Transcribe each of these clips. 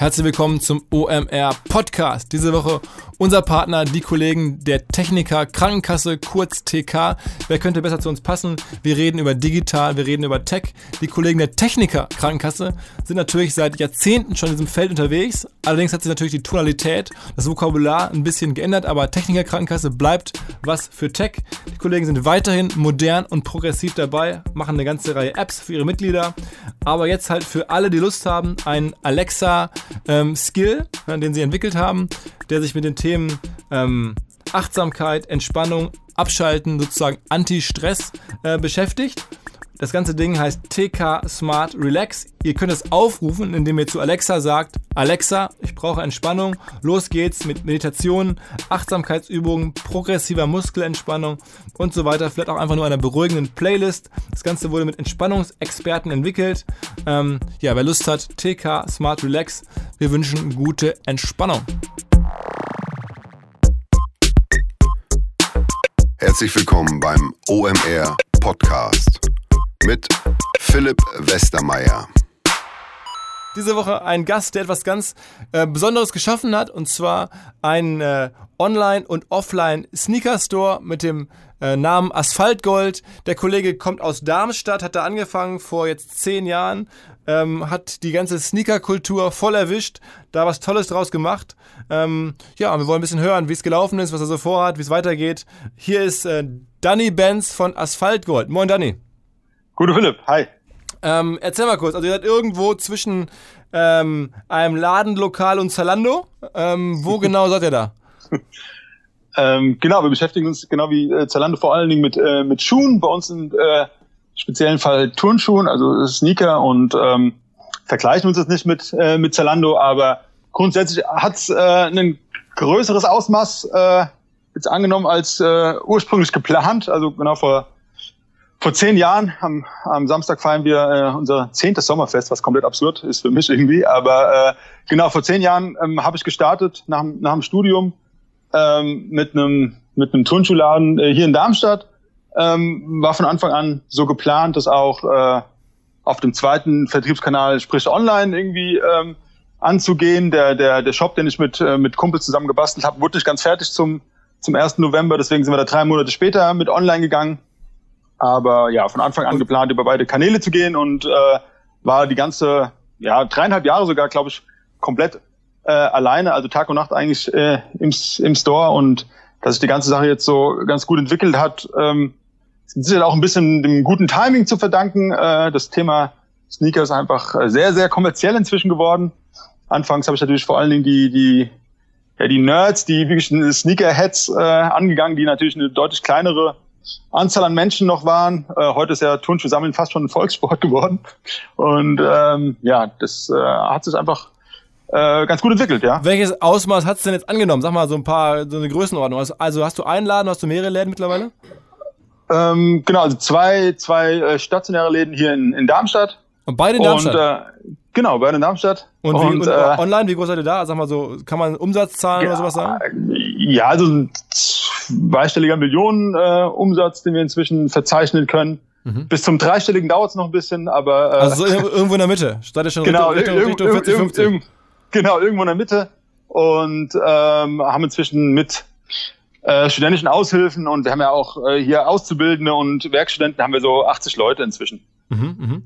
Herzlich willkommen zum OMR Podcast. Diese Woche unser Partner, die Kollegen der Techniker Krankenkasse, kurz TK. Wer könnte besser zu uns passen? Wir reden über digital, wir reden über Tech. Die Kollegen der Techniker Krankenkasse sind natürlich seit Jahrzehnten schon in diesem Feld unterwegs. Allerdings hat sich natürlich die Tonalität, das Vokabular ein bisschen geändert, aber Techniker Krankenkasse bleibt was für Tech. Die Kollegen sind weiterhin modern und progressiv dabei, machen eine ganze Reihe Apps für ihre Mitglieder. Aber jetzt halt für alle, die Lust haben, ein Alexa ähm, Skill, den sie entwickelt haben, der sich mit den Themen ähm, Achtsamkeit, Entspannung, Abschalten, sozusagen Anti-Stress äh, beschäftigt. Das ganze Ding heißt TK Smart Relax. Ihr könnt es aufrufen, indem ihr zu Alexa sagt, Alexa, ich brauche Entspannung. Los geht's mit Meditation, Achtsamkeitsübungen, progressiver Muskelentspannung und so weiter. Vielleicht auch einfach nur einer beruhigenden Playlist. Das Ganze wurde mit Entspannungsexperten entwickelt. Ähm, ja, wer Lust hat, TK Smart Relax. Wir wünschen gute Entspannung. Herzlich willkommen beim OMR Podcast mit Philipp Westermeier. Diese Woche ein Gast, der etwas ganz äh, Besonderes geschaffen hat, und zwar ein äh, Online- und Offline-Sneaker-Store mit dem äh, Namen Asphaltgold. Der Kollege kommt aus Darmstadt, hat da angefangen vor jetzt zehn Jahren, ähm, hat die ganze Sneaker-Kultur voll erwischt, da was Tolles draus gemacht. Ähm, ja, wir wollen ein bisschen hören, wie es gelaufen ist, was er so vorhat, wie es weitergeht. Hier ist äh, Danny Benz von Asphaltgold. Moin, Danny. Gute Philipp, hi. Ähm, erzähl mal kurz, also ihr seid irgendwo zwischen ähm, einem Ladenlokal und Zalando. Ähm, wo genau seid ihr da? ähm, genau, wir beschäftigen uns genau wie äh, Zalando vor allen Dingen mit, äh, mit Schuhen. Bei uns sind äh, speziellen Fall Turnschuhen, also Sneaker und ähm, vergleichen uns jetzt nicht mit, äh, mit Zalando, aber grundsätzlich hat es äh, ein größeres Ausmaß äh, jetzt angenommen als äh, ursprünglich geplant. Also genau vor vor zehn Jahren, am, am Samstag feiern wir äh, unser zehntes Sommerfest, was komplett absurd ist für mich irgendwie. Aber äh, genau, vor zehn Jahren ähm, habe ich gestartet nach, nach dem Studium ähm, mit einem mit einem Turnschuhladen äh, hier in Darmstadt. Ähm, war von Anfang an so geplant, dass auch äh, auf dem zweiten Vertriebskanal, sprich online, irgendwie ähm, anzugehen. Der, der, der Shop, den ich mit, äh, mit Kumpels zusammen gebastelt habe, wurde nicht ganz fertig zum, zum 1. November. Deswegen sind wir da drei Monate später mit online gegangen. Aber ja, von Anfang an geplant, über beide Kanäle zu gehen und äh, war die ganze, ja, dreieinhalb Jahre sogar, glaube ich, komplett äh, alleine, also Tag und Nacht eigentlich äh, im, im Store und dass sich die ganze Sache jetzt so ganz gut entwickelt hat, ähm, ist sicher auch ein bisschen dem guten Timing zu verdanken. Äh, das Thema Sneaker ist einfach sehr, sehr kommerziell inzwischen geworden. Anfangs habe ich natürlich vor allen Dingen die, die, ja, die Nerds, die wirklichen Sneakerheads äh, angegangen, die natürlich eine deutlich kleinere Anzahl an Menschen noch waren. Äh, heute ist ja Turnschuh sammeln fast schon ein Volkssport geworden. Und ähm, ja, das äh, hat sich einfach äh, ganz gut entwickelt, ja. Welches Ausmaß hat es denn jetzt angenommen? Sag mal so ein paar, so eine Größenordnung. Also, also hast du einen Laden, hast du mehrere Läden mittlerweile? Ähm, genau, also zwei, zwei äh, stationäre Läden hier in, in Darmstadt. Und beide in Darmstadt? Und, äh, genau, beide in Darmstadt. Und, wie, und, und äh, online, wie groß seid ihr da? Sag mal so, kann man Umsatzzahlen ja, oder sowas sagen? Ja, also ein zweistelliger Millionen äh, Umsatz, den wir inzwischen verzeichnen können. Mhm. Bis zum dreistelligen dauert es noch ein bisschen, aber. Äh, also so irgendwo in der Mitte. Statt schon genau, Richtung, Richtung, Richtung 40, 50. Irg genau, irgendwo in der Mitte. Und ähm, haben inzwischen mit äh, studentischen Aushilfen und wir haben ja auch äh, hier Auszubildende und Werkstudenten haben wir so 80 Leute inzwischen. Mhm, mh.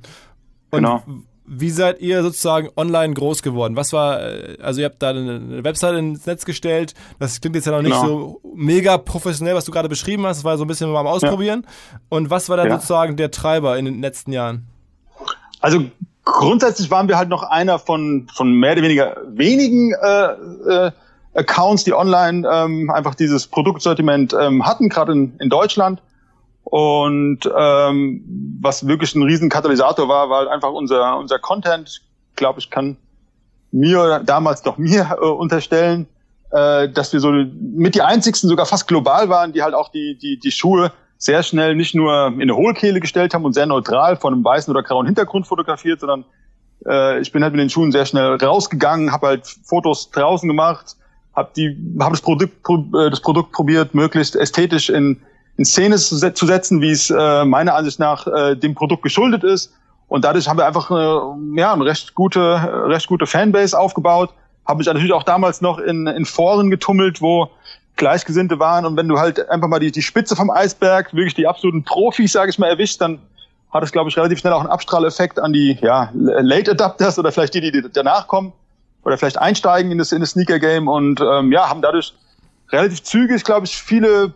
genau wie seid ihr sozusagen online groß geworden? Was war, äh, also ihr habt da eine Webseite ins Netz gestellt, das klingt jetzt ja noch nicht genau. so mega professionell, was du gerade beschrieben hast, das war so ein bisschen mal am Ausprobieren. Ja. Und was war dann ja. sozusagen der Treiber in den letzten Jahren? Also grundsätzlich waren wir halt noch einer von, von mehr oder weniger wenigen äh, äh, Accounts, die online ähm, einfach dieses Produktsortiment ähm, hatten, gerade in, in Deutschland. Und ähm, was wirklich ein riesen Katalysator war, war halt einfach unser, unser Content. Ich glaube, ich kann mir damals doch mir äh, unterstellen, äh, dass wir so mit die einzigsten, sogar fast global waren, die halt auch die, die, die Schuhe sehr schnell nicht nur in eine Hohlkehle gestellt haben und sehr neutral von einem weißen oder grauen Hintergrund fotografiert, sondern äh, ich bin halt mit den Schuhen sehr schnell rausgegangen, habe halt Fotos draußen gemacht, habe die, habe das Produkt, äh, das Produkt probiert, möglichst ästhetisch in in Szene zu, setzen, wie es äh, meiner Ansicht nach äh, dem Produkt geschuldet ist Und dadurch haben wir einfach äh, ja, eine recht gute, recht gute Fanbase aufgebaut. Habe mich natürlich auch damals noch in, in Foren getummelt, wo Gleichgesinnte waren. Und wenn du halt einfach mal die, die Spitze vom Eisberg, wirklich die absoluten Profis, sage ich mal, erwischt, dann hat es, glaube ich, relativ schnell auch einen Abstrahleffekt an die ja, Late Adapters oder vielleicht die, die danach kommen oder vielleicht einsteigen in das, in das Sneaker-Game und ähm, ja, haben dadurch relativ zügig, glaube ich, viele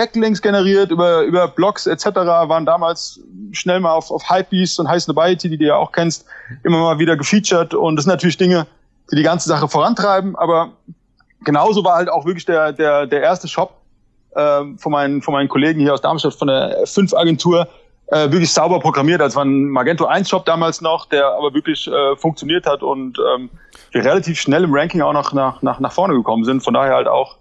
Backlinks generiert über, über Blogs etc. waren damals schnell mal auf, auf Hypebeast und High Snobiety, die du ja auch kennst, immer mal wieder gefeatured und das sind natürlich Dinge, die die ganze Sache vorantreiben, aber genauso war halt auch wirklich der, der, der erste Shop ähm, von, meinen, von meinen Kollegen hier aus Darmstadt von der F5-Agentur äh, wirklich sauber programmiert. Das war ein Magento 1-Shop damals noch, der aber wirklich äh, funktioniert hat und ähm, wir relativ schnell im Ranking auch noch nach, nach, nach vorne gekommen sind. Von daher halt auch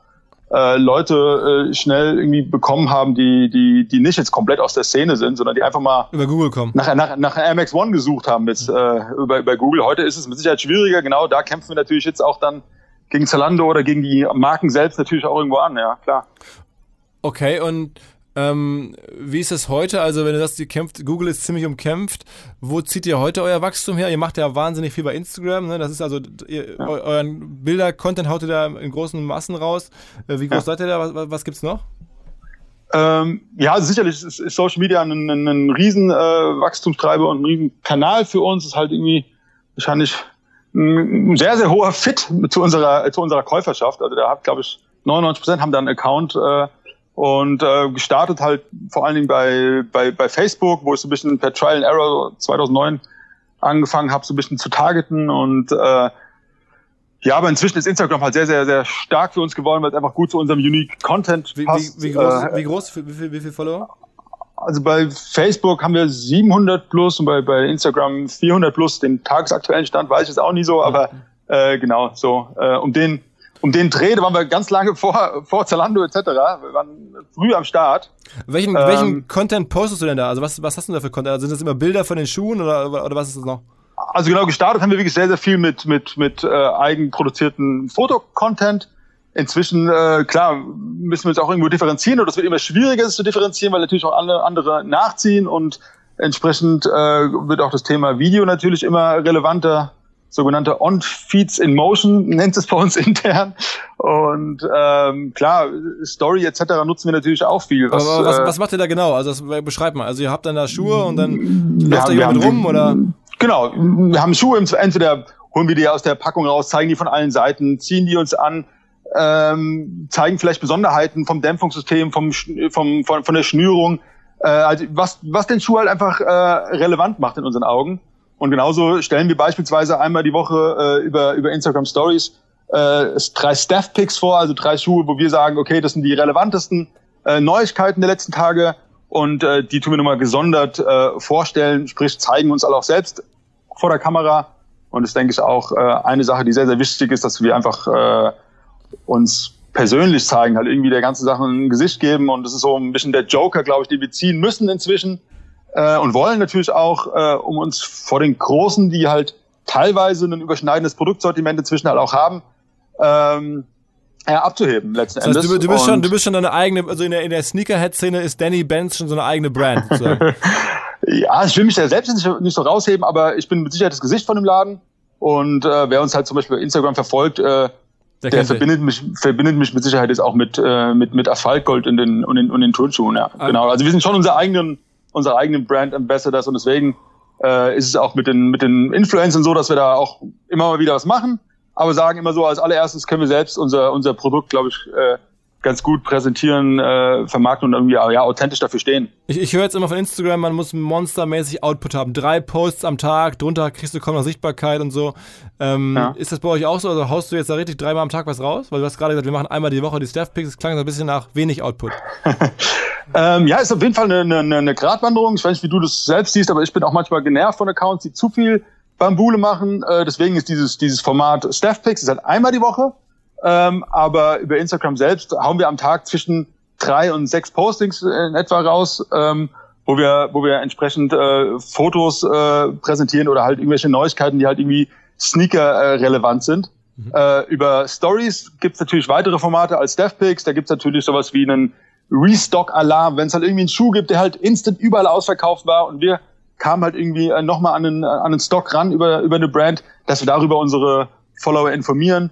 äh, Leute äh, schnell irgendwie bekommen haben, die, die, die nicht jetzt komplett aus der Szene sind, sondern die einfach mal über Google kommen. Nach, nach, nach MX One gesucht haben mit, äh, über, über Google. Heute ist es mit Sicherheit schwieriger. Genau da kämpfen wir natürlich jetzt auch dann gegen Zalando oder gegen die Marken selbst natürlich auch irgendwo an, ja, klar. Okay, und ähm, wie ist es heute? Also, wenn du sagst, ihr kämpft, Google ist ziemlich umkämpft, wo zieht ihr heute euer Wachstum her? Ihr macht ja wahnsinnig viel bei Instagram, ne? Das ist also, ihr, ja. euren Bilder-Content haut ihr da in großen Massen raus. Äh, wie groß ja. seid ihr da? Was, was gibt's noch? Ähm, ja, sicherlich ist, ist, Social Media ein, ein, ein riesen äh, Wachstumstreiber und ein riesen Kanal für uns. Ist halt irgendwie wahrscheinlich ein sehr, sehr hoher Fit zu unserer, zu unserer Käuferschaft. Also da hat, glaube ich, 99 Prozent haben da einen Account äh, und äh, gestartet halt vor allen Dingen bei, bei, bei Facebook, wo ich so ein bisschen per Trial and Error 2009 angefangen habe, so ein bisschen zu targeten und äh, ja, aber inzwischen ist Instagram halt sehr, sehr, sehr stark für uns geworden, weil es einfach gut zu unserem Unique Content passt. Wie, wie, wie groß, äh, wie groß, wie viel, wie viel Follower? Also bei Facebook haben wir 700 plus und bei, bei Instagram 400 plus. Den tagesaktuellen Stand weiß ich jetzt auch nie so, aber äh, genau so. Äh, um den um den Dreh, da waren wir ganz lange vor, vor Zalando etc. Wir waren früh am Start. Welchen, ähm, welchen Content postest du denn da? Also was, was hast du da für Content? Also sind das immer Bilder von den Schuhen oder, oder was ist das noch? Also genau, gestartet haben wir wirklich sehr, sehr viel mit, mit, mit äh, eigenproduzierten Fotocontent. Inzwischen, äh, klar, müssen wir uns auch irgendwo differenzieren und das wird immer schwieriger, es zu differenzieren, weil natürlich auch alle andere nachziehen und entsprechend äh, wird auch das Thema Video natürlich immer relevanter sogenannte On-Feeds in Motion, nennt es bei uns intern. Und ähm, klar, Story etc. nutzen wir natürlich auch viel. Was, Aber was, äh, was macht ihr da genau? Also das, beschreibt mal. Also ihr habt dann da Schuhe und dann läuft da jemand rum oder? Genau, wir haben Schuhe, entweder holen wir die aus der Packung raus, zeigen die von allen Seiten, ziehen die uns an, ähm, zeigen vielleicht Besonderheiten vom Dämpfungssystem, vom, vom, von, von der Schnürung, äh, also was, was den Schuh halt einfach äh, relevant macht in unseren Augen. Und genauso stellen wir beispielsweise einmal die Woche äh, über, über Instagram Stories äh, drei Staff Picks vor, also drei Schuhe, wo wir sagen, okay, das sind die relevantesten äh, Neuigkeiten der letzten Tage und äh, die tun wir nochmal gesondert äh, vorstellen, sprich zeigen uns alle auch selbst vor der Kamera. Und das denke ich auch äh, eine Sache, die sehr, sehr wichtig ist, dass wir einfach äh, uns persönlich zeigen, halt irgendwie der ganzen Sache ein Gesicht geben. Und das ist so ein bisschen der Joker, glaube ich, den wir ziehen müssen inzwischen äh, und wollen natürlich auch, äh, um uns vor den Großen, die halt teilweise ein überschneidendes Produktsortiment inzwischen halt auch haben, ähm, ja, abzuheben letzten das heißt, Endes. Du, du, bist schon, du bist schon deine eigene, also in der, in der Sneakerhead-Szene ist Danny Benz schon so eine eigene Brand. ja, ich will mich ja selbst nicht, nicht so rausheben, aber ich bin mit Sicherheit das Gesicht von dem Laden. Und äh, wer uns halt zum Beispiel bei Instagram verfolgt, äh, der, der verbindet mich, verbindet mich mit Sicherheit jetzt auch mit, äh, mit, mit Asphaltgold in den, und den, und den Turnschuhen, ja. Ah. Genau. Also wir sind schon unser eigenen unsere eigenen Brand Ambassadors. Und deswegen äh, ist es auch mit den, mit den Influencern so, dass wir da auch immer mal wieder was machen, aber sagen immer so, als allererstes können wir selbst unser, unser Produkt, glaube ich, äh, ganz gut präsentieren, äh, vermarkten und irgendwie ja, authentisch dafür stehen. Ich, ich höre jetzt immer von Instagram, man muss monstermäßig Output haben. Drei Posts am Tag, drunter kriegst du kaum noch Sichtbarkeit und so. Ähm, ja. Ist das bei euch auch so? Also haust du jetzt da richtig dreimal am Tag was raus? Weil du hast gerade gesagt, wir machen einmal die Woche die Staff Picks. Das klang so ein bisschen nach wenig Output. ähm, ja, ist auf jeden Fall eine, eine, eine Gratwanderung. Ich weiß nicht, wie du das selbst siehst, aber ich bin auch manchmal genervt von Accounts, die zu viel Bambule machen. Äh, deswegen ist dieses, dieses Format Staff Picks, ist halt einmal die Woche ähm, aber über Instagram selbst hauen wir am Tag zwischen drei und sechs Postings in etwa raus, ähm, wo wir, wo wir entsprechend äh, Fotos äh, präsentieren oder halt irgendwelche Neuigkeiten, die halt irgendwie Sneaker äh, relevant sind. Mhm. Äh, über Stories gibt's natürlich weitere Formate als DevPix. Da gibt's natürlich sowas wie einen Restock-Alarm, wenn es halt irgendwie einen Schuh gibt, der halt instant überall ausverkauft war und wir kamen halt irgendwie äh, nochmal an einen, an einen Stock ran über, über eine Brand, dass wir darüber unsere Follower informieren.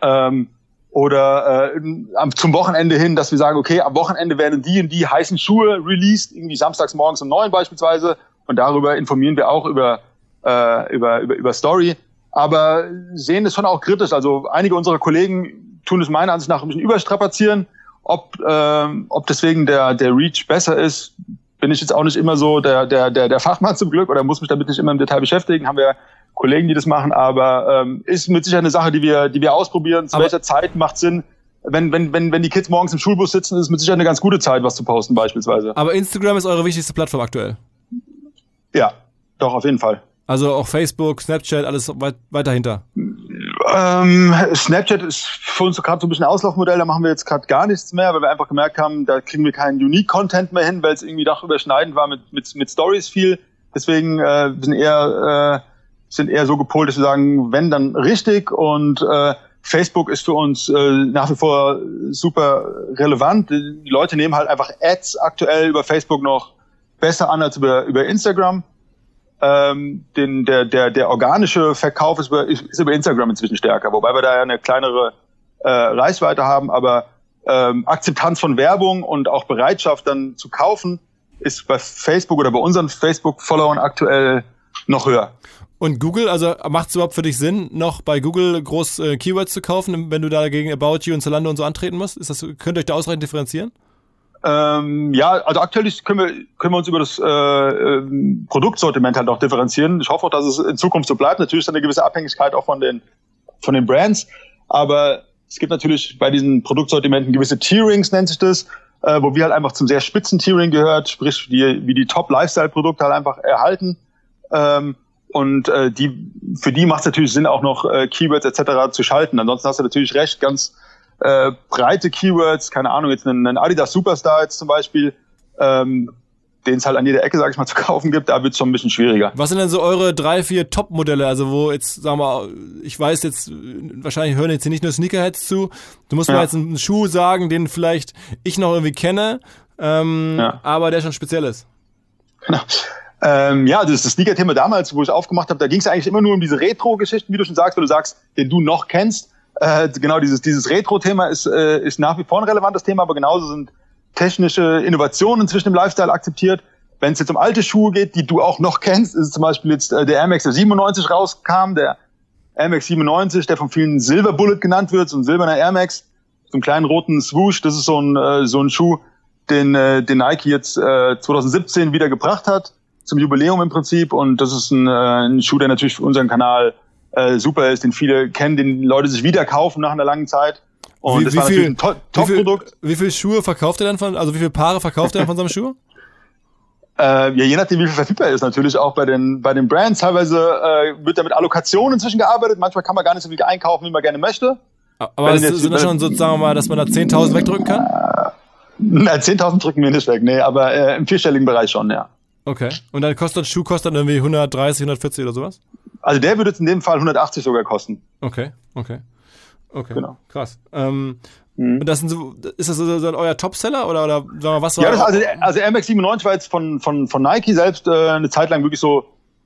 Ähm, oder äh, zum Wochenende hin, dass wir sagen, okay, am Wochenende werden die und die heißen Schuhe released, irgendwie samstags morgens um neun beispielsweise. Und darüber informieren wir auch über, äh, über, über, über Story. Aber sehen es schon auch kritisch. Also einige unserer Kollegen tun es meiner Ansicht nach ein bisschen überstrapazieren. Ob, ähm, ob deswegen der, der Reach besser ist, bin ich jetzt auch nicht immer so der, der, der, der Fachmann zum Glück oder muss mich damit nicht immer im Detail beschäftigen. Haben wir Kollegen, die das machen, aber ähm, ist mit Sicherheit eine Sache, die wir, die wir ausprobieren. Zu aber welcher Zeit macht Sinn? Wenn, wenn, wenn, wenn die Kids morgens im Schulbus sitzen, ist mit Sicherheit eine ganz gute Zeit, was zu posten beispielsweise. Aber Instagram ist eure wichtigste Plattform aktuell? Ja, doch, auf jeden Fall. Also auch Facebook, Snapchat, alles weit, weit dahinter? Ähm, Snapchat ist für uns gerade so ein bisschen ein Auslaufmodell, da machen wir jetzt gerade gar nichts mehr, weil wir einfach gemerkt haben, da kriegen wir keinen Unique-Content mehr hin, weil es irgendwie doch überschneidend war mit, mit, mit Stories viel. Deswegen äh, sind eher äh, sind eher so gepolt, dass wir sagen, wenn dann richtig und äh, Facebook ist für uns äh, nach wie vor super relevant. Die Leute nehmen halt einfach Ads aktuell über Facebook noch besser an als über, über Instagram. Ähm, den, der, der, der organische Verkauf ist über, ist über Instagram inzwischen stärker, wobei wir da ja eine kleinere äh, Reichweite haben, aber ähm, Akzeptanz von Werbung und auch Bereitschaft dann zu kaufen ist bei Facebook oder bei unseren Facebook-Followern aktuell noch höher. Und Google, also macht es überhaupt für dich Sinn, noch bei Google groß äh, Keywords zu kaufen, wenn du da gegen About You und Zalando und so antreten musst? Ist das, könnt ihr euch da ausreichend differenzieren? Ähm, ja, also aktuell können wir, können wir uns über das äh, ähm, Produktsortiment halt auch differenzieren. Ich hoffe auch, dass es in Zukunft so bleibt. Natürlich ist da eine gewisse Abhängigkeit auch von den, von den Brands. Aber es gibt natürlich bei diesen Produktsortimenten gewisse Tierings, nennt sich das, äh, wo wir halt einfach zum sehr spitzen Tiering gehört, sprich die, wie die Top-Lifestyle-Produkte halt einfach erhalten. Ähm, und äh, die, für die macht es natürlich Sinn, auch noch äh, Keywords etc. zu schalten. Ansonsten hast du natürlich recht, ganz äh, breite Keywords, keine Ahnung, jetzt einen, einen Adidas Superstar jetzt zum Beispiel, ähm, den es halt an jeder Ecke, sag ich mal, zu kaufen gibt, da wird es schon ein bisschen schwieriger. Was sind denn so eure drei, vier Top-Modelle? Also wo jetzt, sagen wir, ich weiß jetzt, wahrscheinlich hören jetzt hier nicht nur Sneakerheads zu. Du musst ja. mir jetzt einen Schuh sagen, den vielleicht ich noch irgendwie kenne, ähm, ja. aber der schon speziell ist. Genau. Ähm, ja, das das Sneaker-Thema damals, wo ich aufgemacht habe, da ging es eigentlich immer nur um diese Retro-Geschichten, wie du schon sagst, weil du sagst, den du noch kennst. Äh, genau, dieses, dieses Retro-Thema ist, äh, ist nach wie vor ein relevantes Thema, aber genauso sind technische Innovationen inzwischen im Lifestyle akzeptiert. Wenn es jetzt um alte Schuhe geht, die du auch noch kennst, ist zum Beispiel jetzt äh, der Air Max 97 rauskam, der Air Max 97, der von vielen Silver Bullet genannt wird, so ein silberner Air Max, so einen kleinen roten Swoosh, das ist so ein, äh, so ein Schuh, den, äh, den Nike jetzt äh, 2017 wieder gebracht hat zum Jubiläum im Prinzip. Und das ist ein, äh, ein Schuh, der natürlich für unseren Kanal äh, super ist, den viele kennen, den Leute sich wieder kaufen nach einer langen Zeit. Und wie, das wie war viel, ein Top-Produkt. Wie, wie viele Schuhe verkauft er dann von, also wie viele Paare verkauft er dann von seinem Schuh? Äh, ja, je nachdem, wie viel verfügbar ist, natürlich auch bei den, bei den Brands. Teilweise äh, wird da mit Allokationen inzwischen gearbeitet. Manchmal kann man gar nicht so viel einkaufen, wie man gerne möchte. Aber es sind das schon sozusagen mal, dass man da 10.000 wegdrücken kann? Äh, 10.000 drücken wir nicht weg, nee, aber äh, im vierstelligen Bereich schon, ja. Okay. Und dann kostet Schuh kostet dann irgendwie 130, 140 oder sowas? Also der würde jetzt in dem Fall 180 sogar kosten. Okay, okay. Okay. Genau. Krass. Ähm, mhm. das so, ist das so, euer Topseller oder, oder sagen wir, was war Ja, das, also, also Air Max 97 war jetzt von, von, von Nike selbst äh, eine Zeit lang wirklich so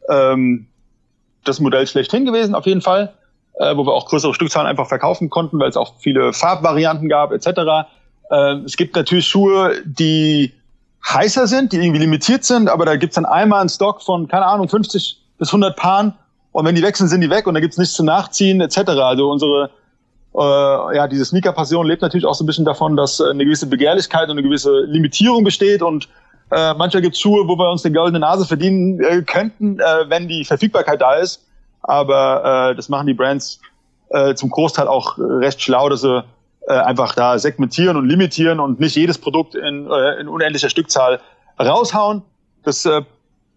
ähm, das Modell schlechthin gewesen, auf jeden Fall. Äh, wo wir auch größere Stückzahlen einfach verkaufen konnten, weil es auch viele Farbvarianten gab, etc. Äh, es gibt natürlich Schuhe, die heißer sind, die irgendwie limitiert sind, aber da gibt's dann einmal einen Stock von, keine Ahnung, 50 bis 100 Paaren und wenn die wechseln, sind die weg und da gibt's nichts zu nachziehen etc. Also unsere, äh, ja, diese Sneaker-Passion lebt natürlich auch so ein bisschen davon, dass eine gewisse Begehrlichkeit und eine gewisse Limitierung besteht und äh, manchmal gibt's Schuhe, wo wir uns eine goldene Nase verdienen äh, könnten, äh, wenn die Verfügbarkeit da ist, aber äh, das machen die Brands äh, zum Großteil auch recht schlau, dass sie äh, einfach da segmentieren und limitieren und nicht jedes Produkt in, äh, in unendlicher Stückzahl raushauen. Das äh,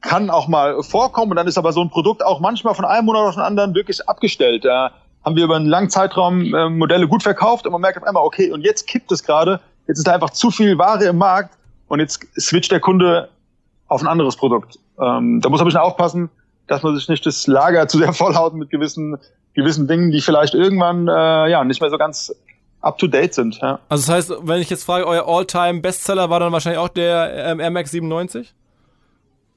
kann auch mal vorkommen und dann ist aber so ein Produkt auch manchmal von einem Monat auf den anderen wirklich abgestellt. Da haben wir über einen langen Zeitraum äh, Modelle gut verkauft und man merkt auf einmal, okay, und jetzt kippt es gerade, jetzt ist da einfach zu viel Ware im Markt und jetzt switcht der Kunde auf ein anderes Produkt. Ähm, da muss man ein bisschen aufpassen, dass man sich nicht das Lager zu sehr vollhaut mit gewissen, gewissen Dingen, die vielleicht irgendwann äh, ja nicht mehr so ganz up to date sind. Ja. Also das heißt, wenn ich jetzt frage, euer All-Time Bestseller war dann wahrscheinlich auch der ähm, Air Max 97?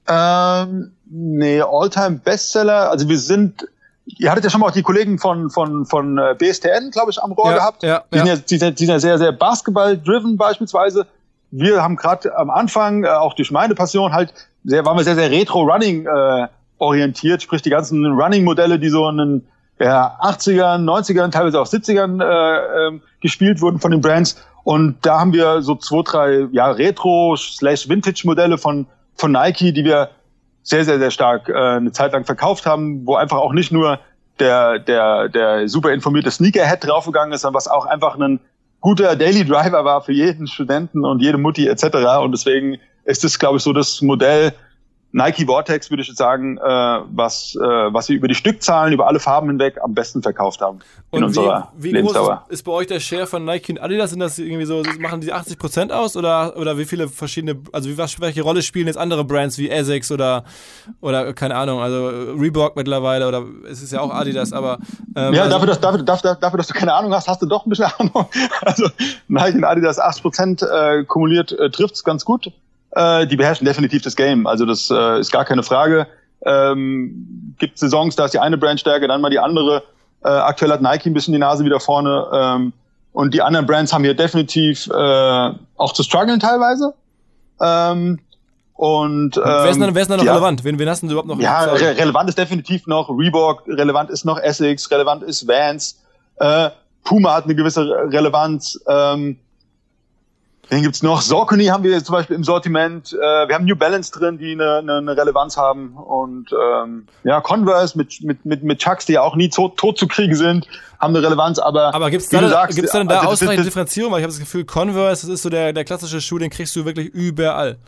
Ähm, nee, Alltime Bestseller. Also wir sind, ihr hattet ja schon mal auch die Kollegen von, von, von äh, BSTN, glaube ich, am Rohr Ja, gehabt. ja, die, ja. Sind ja, die, sind, die sind ja sehr, sehr Basketball-driven beispielsweise. Wir haben gerade am Anfang, äh, auch durch meine Passion, halt sehr, waren wir sehr, sehr retro-running äh, orientiert, sprich die ganzen Running-Modelle, die so in den ja, 80ern, 90ern, teilweise auch 70ern äh, ähm, gespielt wurden von den Brands. Und da haben wir so zwei, drei ja, Retro-Vintage-Modelle von, von Nike, die wir sehr, sehr, sehr stark äh, eine Zeit lang verkauft haben, wo einfach auch nicht nur der, der, der super informierte Sneakerhead draufgegangen ist, sondern was auch einfach ein guter Daily Driver war für jeden Studenten und jede Mutti etc. Und deswegen ist das, glaube ich, so das Modell Nike Vortex, würde ich jetzt sagen, äh, was, äh, was wir über die Stückzahlen, über alle Farben hinweg am besten verkauft haben in Und unserer wie, wie groß Lebensdauer. ist, ist bei euch der Share von Nike und Adidas? Sind das irgendwie so, machen die 80% aus oder, oder wie viele verschiedene, also wie, was, welche Rolle spielen jetzt andere Brands wie Essex oder, oder keine Ahnung, also Reebok mittlerweile oder es ist ja auch Adidas, aber ähm, Ja, also, dafür, dass, dafür, dafür, dafür, dass du keine Ahnung hast, hast du doch ein bisschen Ahnung. Also Nike und Adidas 80% äh, kumuliert äh, trifft's ganz gut. Äh, die beherrschen definitiv das Game. Also das äh, ist gar keine Frage. Ähm, gibt Saisons, da ist die eine Brand stärker, dann mal die andere. Äh, aktuell hat Nike ein bisschen die Nase wieder vorne. Ähm, und die anderen Brands haben hier definitiv äh, auch zu strugglen teilweise. Ähm, und ähm, wer ist denn, wer ist denn noch die- relevant? Wen, wen hast du überhaupt noch? ja, re relevant ist definitiv noch Reebok, relevant ist noch Essex, relevant ist Vans, äh, Puma hat eine gewisse Re- Relevanz. Ähm, wen gibt's noch? Saucony haben wir jetzt zum Beispiel im Sortiment. Äh, wir haben New Balance drin, die eine, eine, eine Relevanz haben. Und ähm, ja, Converse mit, mit, mit, mit Chucks, die ja auch nie tot, tot zu kriegen sind, haben eine Relevanz. Aber, Aber gibt es wie da, sagst, gibt's da denn da also ausreichend Differenzierung? Weil ich habe das Gefühl, Converse, das ist so der, der klassische Schuh, den kriegst du wirklich überall.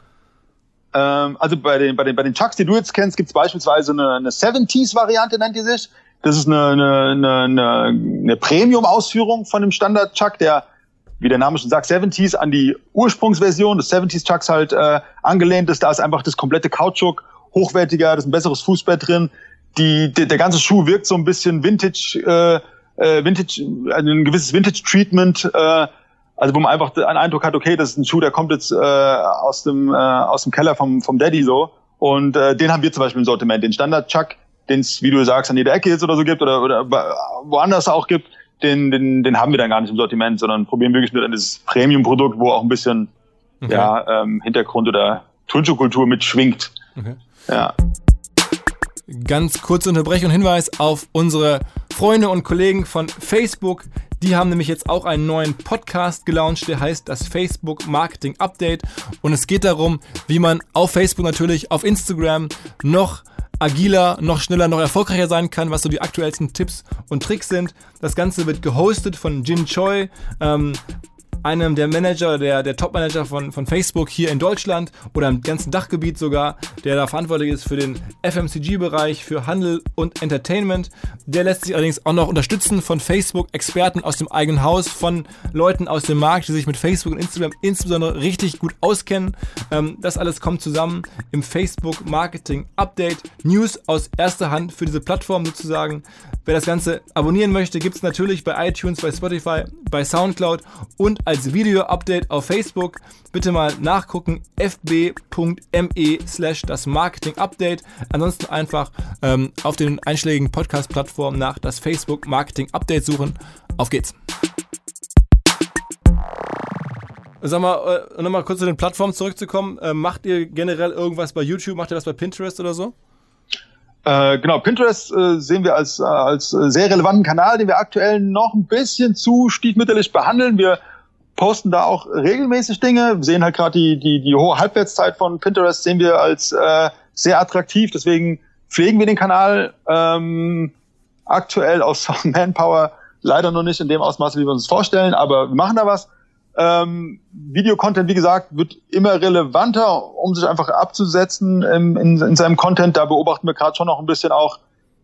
Ähm, also bei den, bei den, bei den Chucks, die du jetzt kennst, gibt's beispielsweise eine, eine 70s-Variante, nennt die sich. Das ist eine, eine, eine, eine, eine Premium-Ausführung von dem Standard-Chuck, der, wie der Name schon sagt, 70s an die Ursprungsversion des 70s-Chucks halt äh, angelehnt ist. Da ist einfach das komplette Kautschuk hochwertiger, da ist ein besseres Fußbett drin. Die, der, der ganze Schuh wirkt so ein bisschen Vintage, äh, äh, Vintage, also ein gewisses Vintage-Treatment, äh, also wo man einfach einen Eindruck hat, okay, das ist ein Schuh, der kommt jetzt äh, aus dem äh, aus dem Keller vom vom Daddy so und äh, den haben wir zum Beispiel im Sortiment, den Standard Chuck, den es, wie du sagst, an jeder Ecke jetzt oder so gibt oder oder woanders auch gibt, den den den haben wir dann gar nicht im Sortiment, sondern probieren wirklich nur dieses Premium-Produkt, wo auch ein bisschen Okay. ja ähm, Hintergrund oder Turnschuhkultur mitschwingt. Okay. Ja. Ganz kurze Unterbrechung und Hinweis auf unsere Freunde und Kollegen von Facebook. Die haben nämlich jetzt auch einen neuen Podcast gelauncht, der heißt das Facebook Marketing Update. Und es geht darum, wie man auf Facebook natürlich, auf Instagram noch agiler, noch schneller, noch erfolgreicher sein kann, was so die aktuellsten Tipps und Tricks sind. Das Ganze wird gehostet von Jin Choi. Ähm, einem der Manager, der, der Top-Manager von, von Facebook hier in Deutschland oder im ganzen Dachgebiet sogar, der da verantwortlich ist für den FMCG-Bereich, für Handel und Entertainment. Der lässt sich allerdings auch noch unterstützen von Facebook-Experten aus dem eigenen Haus, von Leuten aus dem Markt, die sich mit Facebook und Instagram insbesondere richtig gut auskennen. Ähm, das alles kommt zusammen im Facebook Marketing Update. News aus erster Hand für diese Plattform sozusagen. Wer das Ganze abonnieren möchte, gibt es natürlich bei iTunes, bei Spotify, bei Soundcloud und als Video-Update auf Facebook. Bitte mal nachgucken, fb.me slash das Marketing Update. Ansonsten einfach ähm, auf den einschlägigen Podcast-Plattformen nach das Facebook Marketing Update suchen. Auf geht's! Sag mal, äh, nochmal kurz zu den Plattformen zurückzukommen. Äh, macht ihr generell irgendwas bei YouTube? Macht ihr was bei Pinterest oder so? Äh, genau, Pinterest äh, sehen wir als, äh, als sehr relevanten Kanal, den wir aktuell noch ein bisschen zu stiefmütterlich behandeln. Wir posten da auch regelmäßig Dinge. Wir sehen halt gerade die, die, die hohe Halbwertszeit von Pinterest, sehen wir als äh, sehr attraktiv. Deswegen pflegen wir den Kanal ähm, aktuell aus Manpower leider noch nicht in dem Ausmaß, wie wir uns vorstellen, aber wir machen da was. Ähm, Videocontent, wie gesagt, wird immer relevanter, um sich einfach abzusetzen in, in, in seinem Content. Da beobachten wir gerade schon noch ein bisschen auch,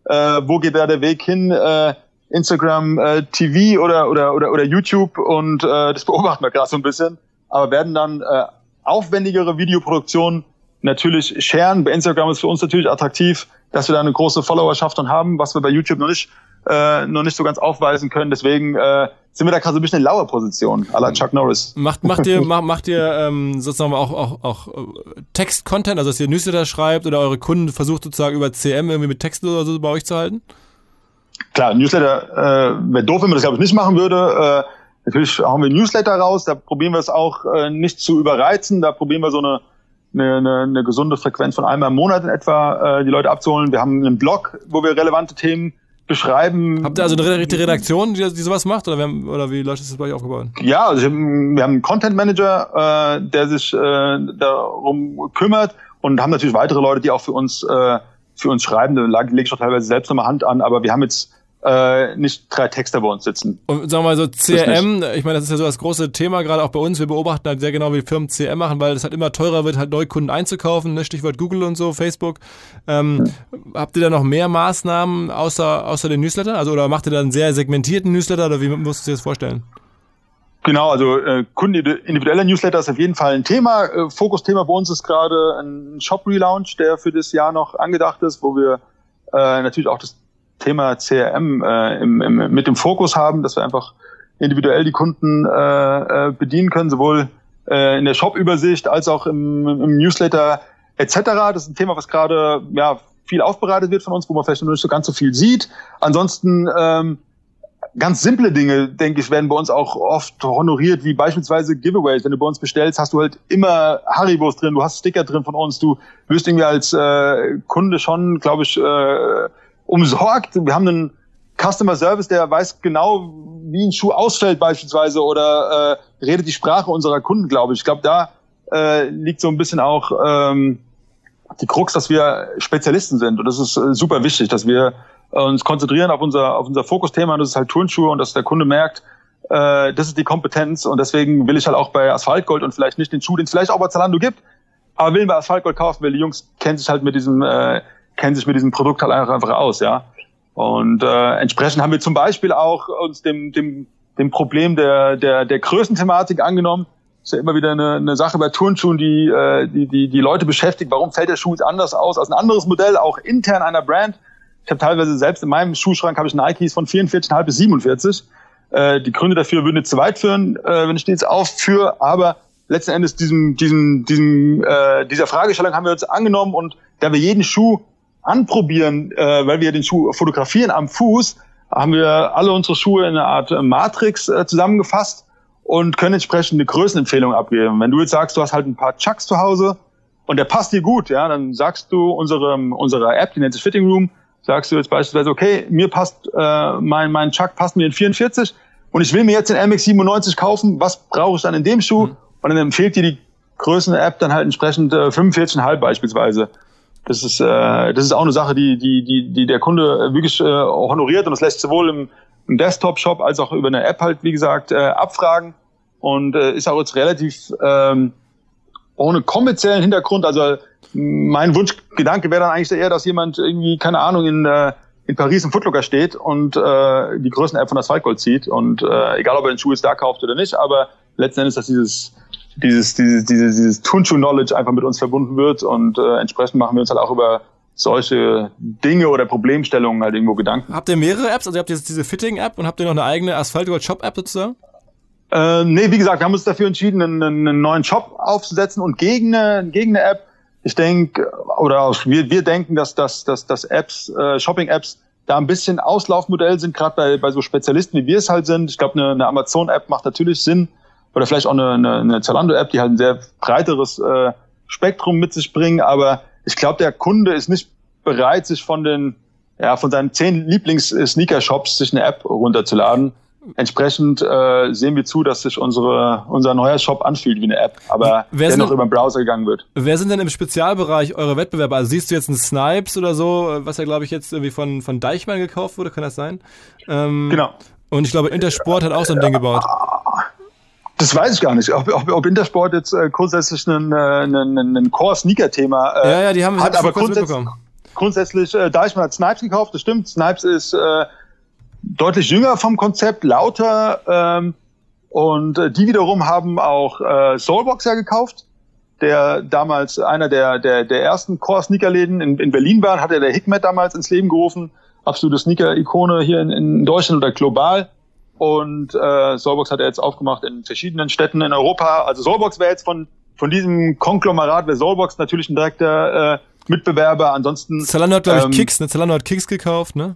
äh, wo geht da der Weg hin, äh, Instagram, äh, TV oder, oder, oder, oder YouTube und äh, das beobachten wir gerade so ein bisschen. Aber werden dann äh, aufwendigere Videoproduktionen natürlich sharen. Bei Instagram ist für uns natürlich attraktiv, dass wir da eine große Followerschaft dann haben, was wir bei YouTube noch nicht äh, noch nicht so ganz aufweisen können. Deswegen äh, sind wir da gerade so ein bisschen in lauer Position, à la Chuck Norris. Macht, macht ihr, macht, macht ihr ähm, sozusagen auch, auch, auch äh, Text-Content, also dass ihr Newsletter schreibt oder eure Kunden versucht sozusagen über CM irgendwie mit Texten oder so bei euch zu halten? Klar, Newsletter äh, wäre doof, wenn man das, glaube ich, nicht machen würde. Äh, natürlich hauen wir Newsletter raus, da probieren wir es auch äh, nicht zu überreizen, da probieren wir so eine eine, eine, eine gesunde Frequenz von einmal im Monat in etwa äh, die Leute abzuholen. Wir haben einen Blog, wo wir relevante Themen beschreiben. Habt ihr also eine Redaktion, die, die sowas macht? Oder, haben, oder wie läuft das bei euch aufgebaut? Ja, also wir haben einen Content Manager, äh, der sich äh, darum kümmert und haben natürlich weitere Leute, die auch für uns, äh, für uns schreiben. Da lege ich auch teilweise selbst nochmal Hand an, aber wir haben jetzt äh, nicht drei Texter bei uns sitzen. Und sagen wir mal so, CRM, ich meine, das ist ja so das große Thema, gerade auch bei uns. Wir beobachten halt sehr genau, wie Firmen CRM machen, weil es halt immer teurer wird, halt Neukunden einzukaufen, ne? Stichwort Google und so, Facebook. Ähm, hm. Habt ihr da noch mehr Maßnahmen außer, außer den Newsletter? Also, oder macht ihr da einen sehr segmentierten Newsletter oder wie musst du dir das vorstellen? Genau, also äh, kundenindividueller Newsletter ist auf jeden Fall ein Thema. Äh, Fokusthema bei uns ist gerade ein Shop-Relaunch, der für das Jahr noch angedacht ist, wo wir äh, natürlich auch das Thema CRM äh, im, im, mit dem Fokus haben, dass wir einfach individuell die Kunden äh, äh, bedienen können, sowohl äh, in der Shop-Übersicht als auch im, im Newsletter etc. Das ist ein Thema, was gerade ja, viel aufbereitet wird von uns, wo man vielleicht noch nicht so ganz so viel sieht. Ansonsten ähm, ganz simple Dinge, denke ich, werden bei uns auch oft honoriert, wie beispielsweise Giveaways. Wenn du bei uns bestellst, hast du halt immer Haribos drin, du hast Sticker drin von uns, du wirst irgendwie als äh, Kunde schon, glaube ich, äh, umsorgt. Wir haben einen Customer Service, der weiß genau, wie ein Schuh ausfällt beispielsweise oder äh, redet die Sprache unserer Kunden, glaube ich. Ich glaube, da äh, liegt so ein bisschen auch ähm, die Krux, dass wir Spezialisten sind. Und das ist äh, super wichtig, dass wir äh, uns konzentrieren auf unser, auf unser Fokusthema. Und das ist halt Turnschuhe und dass der Kunde merkt, äh, das ist die Kompetenz. Und deswegen will ich halt auch bei Asphaltgold und vielleicht nicht den Schuh, den es vielleicht auch bei Zalando gibt, aber will bei Asphaltgold kaufen, weil die Jungs kennen sich halt mit diesem äh, kennen sich mit diesem Produkt halt einfach, aus, ja. Und äh, entsprechend haben wir zum Beispiel auch uns dem, dem, dem Problem der, der, der Größenthematik angenommen. Das ist ja immer wieder eine, eine Sache bei Turnschuhen, die, äh, die, die, die Leute beschäftigt. Warum fällt der Schuh jetzt anders aus als ein anderes Modell, auch intern einer Brand? Ich habe teilweise selbst in meinem Schuhschrank habe ich Nikes von 44,5 bis 47. Äh, die Gründe dafür würden jetzt zu weit führen, äh, wenn ich die jetzt aufführe, aber letzten Endes diesem, diesem, diesem, äh, dieser Fragestellung haben wir uns angenommen und da wir jeden Schuh anprobieren, äh, weil wir den Schuh fotografieren am Fuß, haben wir alle unsere Schuhe in einer Art äh, Matrix äh, zusammengefasst und können entsprechend eine Größenempfehlung abgeben. Wenn du jetzt sagst, du hast halt ein paar Chucks zu Hause und der passt dir gut, ja, dann sagst du unserem, unserer App, die nennt sich Fitting Room, sagst du jetzt beispielsweise, okay, mir passt, äh, mein, mein Chuck passt mir in 44 und ich will mir jetzt den MX97 kaufen, was brauche ich dann in dem Schuh? Mhm. Und dann empfiehlt dir die Größen-App dann halt entsprechend äh, 45,5 beispielsweise. Das ist, äh, das ist auch eine Sache, die, die, die, die der Kunde wirklich äh, honoriert und das lässt sowohl im, im Desktop-Shop als auch über eine App halt, wie gesagt, äh, abfragen und äh, ist auch jetzt relativ ähm, ohne kommerziellen Hintergrund. Also mein Wunschgedanke wäre dann eigentlich eher, dass jemand irgendwie, keine Ahnung, in, äh, in Paris im Footlooker steht und äh, die Größen-App von Asphaltgold zieht und äh, egal, ob er den Schuh jetzt da kauft oder nicht, aber letzten Endes, dass dieses dieses, dieses, dieses, dieses Turnschuh-Knowledge einfach mit uns verbunden wird und äh, entsprechend machen wir uns halt auch über solche Dinge oder Problemstellungen halt irgendwo Gedanken. Habt ihr mehrere Apps? Also ihr habt jetzt diese Fitting-App und habt ihr noch eine eigene Asphalt Shop-App sozusagen? Äh, nee, wie gesagt, wir haben uns dafür entschieden, einen, einen neuen Shop aufzusetzen und gegen eine, gegen eine App. Ich denke, oder wir, wir denken, dass, dass, dass, dass Apps, äh, Shopping-Apps da ein bisschen Auslaufmodell sind, gerade bei, bei so Spezialisten, wie wir es halt sind. Ich glaube, eine, eine Amazon-App macht natürlich Sinn, oder vielleicht auch eine, eine, eine Zalando-App, die halt ein sehr breiteres äh, Spektrum mit sich bringen. Aber ich glaube, der Kunde ist nicht bereit, sich von den ja, von seinen zehn Lieblings-Sneaker-Shops sich eine App runterzuladen. Entsprechend äh, sehen wir zu, dass sich unsere, unser neuer Shop anfühlt wie eine App, aber wer dennoch über den Browser gegangen wird. Wer sind denn im Spezialbereich eure Wettbewerber? Also siehst du jetzt einen Snipes oder so, was ja glaube ich jetzt irgendwie von, von Deichmann gekauft wurde, kann das sein? Ähm, genau. Und ich glaube, Intersport hat auch so ein Ding gebaut. Das weiß ich gar nicht. Ob, ob, ob Intersport jetzt äh, grundsätzlich ein, ein, ein, ein Core-Sneaker-Thema äh, ja, ja, die haben hat, aber grundsätzlich, grundsätzlich äh, Deichmann hat Snipes gekauft, das stimmt. Snipes ist äh, deutlich jünger vom Konzept, lauter ähm, und äh, die wiederum haben auch äh, Soulboxer gekauft, der damals einer der, der, der ersten Core-Sneaker-Läden in, in Berlin war, hat er der Hikmet damals ins Leben gerufen. absolute Sneaker-Ikone hier in, in Deutschland oder global. Und äh, Soulbox hat er jetzt aufgemacht in verschiedenen Städten in Europa. Also Soulbox wäre jetzt von, von diesem Konglomerat, wäre Soulbox natürlich ein direkter äh, Mitbewerber. Ansonsten. Zalando hat, glaube ich, ähm, Kicks, ne? Zalando hat Kicks gekauft, ne?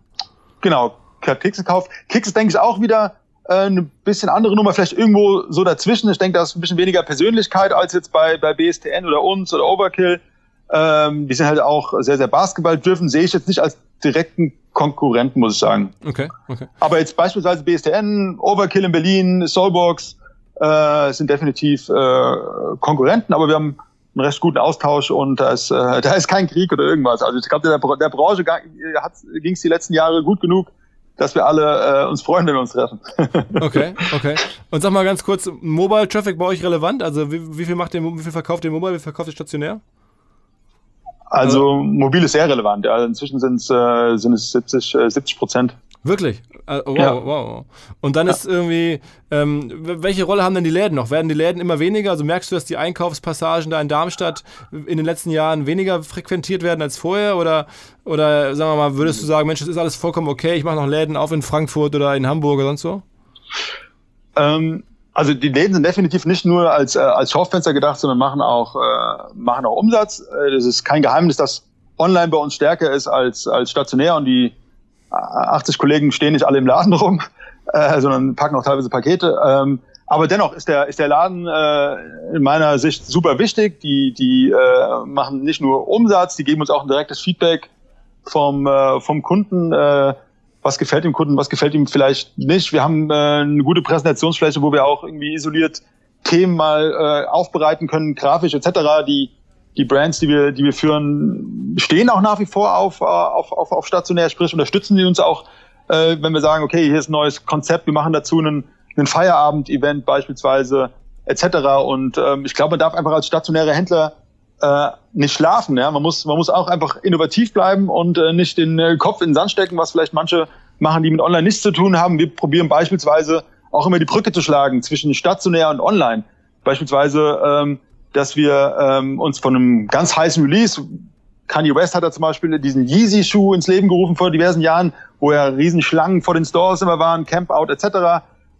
Genau, hat Kicks gekauft. Kicks ist, denke ich, auch wieder äh, eine bisschen andere Nummer, vielleicht irgendwo so dazwischen. Ich denke, da ist ein bisschen weniger Persönlichkeit als jetzt bei, bei BSTN oder uns oder Overkill. Ähm, die sind halt auch sehr, sehr Basketball dürfen, sehe ich jetzt nicht als direkten Konkurrenten, muss ich sagen. Okay, okay. Aber jetzt beispielsweise BSTN, Overkill in Berlin, Soulbox äh, sind definitiv äh, Konkurrenten, aber wir haben einen recht guten Austausch und da ist, äh, da ist kein Krieg oder irgendwas. Also ich glaube, der, der Branche ging es die letzten Jahre gut genug, dass wir alle äh, uns freuen, wenn wir uns treffen. okay, okay. Und sag mal ganz kurz, Mobile Traffic bei euch relevant? Also wie, wie viel macht ihr, wie viel verkauft ihr Mobile, wie viel verkauft ihr stationär? Also mobil ist sehr relevant. Ja. Inzwischen sind's, äh, sind es 70, äh, 70 Prozent. Wirklich? Uh, wow, ja. wow. Und dann ja. ist irgendwie, ähm, welche Rolle haben denn die Läden noch? Werden die Läden immer weniger? Also merkst du, dass die Einkaufspassagen da in Darmstadt in den letzten Jahren weniger frequentiert werden als vorher? Oder, oder sagen wir mal, würdest du sagen, Mensch, das ist alles vollkommen okay, ich mache noch Läden auf in Frankfurt oder in Hamburg oder sonst so? Ähm, also die Läden sind definitiv nicht nur als, äh, als Schaufenster gedacht, sondern machen auch, äh, machen auch Umsatz. Äh, das ist kein Geheimnis, dass online bei uns stärker ist als, als stationär und die 80 Kollegen stehen nicht alle im Laden rum, äh, sondern packen auch teilweise Pakete. Ähm, aber dennoch ist der, ist der Laden äh, in meiner Sicht super wichtig. Die, die äh, machen nicht nur Umsatz, die geben uns auch ein direktes Feedback vom, äh, vom Kunden. Äh, was gefällt dem Kunden, was gefällt ihm vielleicht nicht. Wir haben äh, eine gute Präsentationsfläche, wo wir auch irgendwie isoliert Themen mal äh, aufbereiten können, grafisch etc. Die, die Brands, die wir, die wir führen, stehen auch nach wie vor auf, auf, auf, auf stationär, sprich unterstützen die uns auch, äh, wenn wir sagen, okay, hier ist ein neues Konzept, wir machen dazu einen, einen Feierabend-Event beispielsweise etc. Und ähm, ich glaube, man darf einfach als stationäre Händler äh, nicht schlafen. Ja? Man, muss, man muss auch einfach innovativ bleiben und äh, nicht den äh, Kopf in den Sand stecken, was vielleicht manche machen, die mit Online nichts zu tun haben. Wir probieren beispielsweise auch immer die Brücke zu schlagen zwischen stationär und online. Beispielsweise, ähm, dass wir ähm, uns von einem ganz heißen Release, Kanye West hat da zum Beispiel diesen Yeezy-Schuh ins Leben gerufen vor diversen Jahren, wo ja Riesenschlangen vor den Stores immer waren, Campout etc.,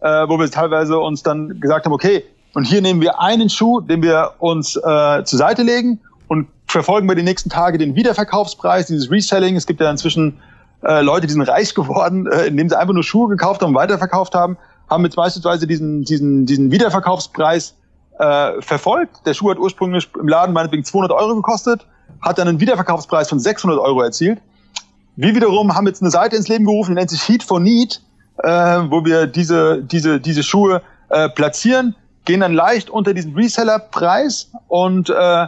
äh, wo wir teilweise uns dann gesagt haben, okay, und hier nehmen wir einen Schuh, den wir uns äh, zur Seite legen und verfolgen wir die nächsten Tage den Wiederverkaufspreis, dieses Reselling. Es gibt ja inzwischen äh, Leute, die sind reich geworden, äh, indem sie einfach nur Schuhe gekauft haben und weiterverkauft haben, haben jetzt beispielsweise diesen, diesen, diesen Wiederverkaufspreis äh, verfolgt. Der Schuh hat ursprünglich im Laden meinetwegen 200 Euro gekostet, hat dann einen Wiederverkaufspreis von 600 Euro erzielt. Wir wiederum haben jetzt eine Seite ins Leben gerufen, die nennt sich Heat for Need, äh, wo wir diese, diese, diese Schuhe äh, platzieren gehen dann leicht unter diesen Reseller-Preis und äh,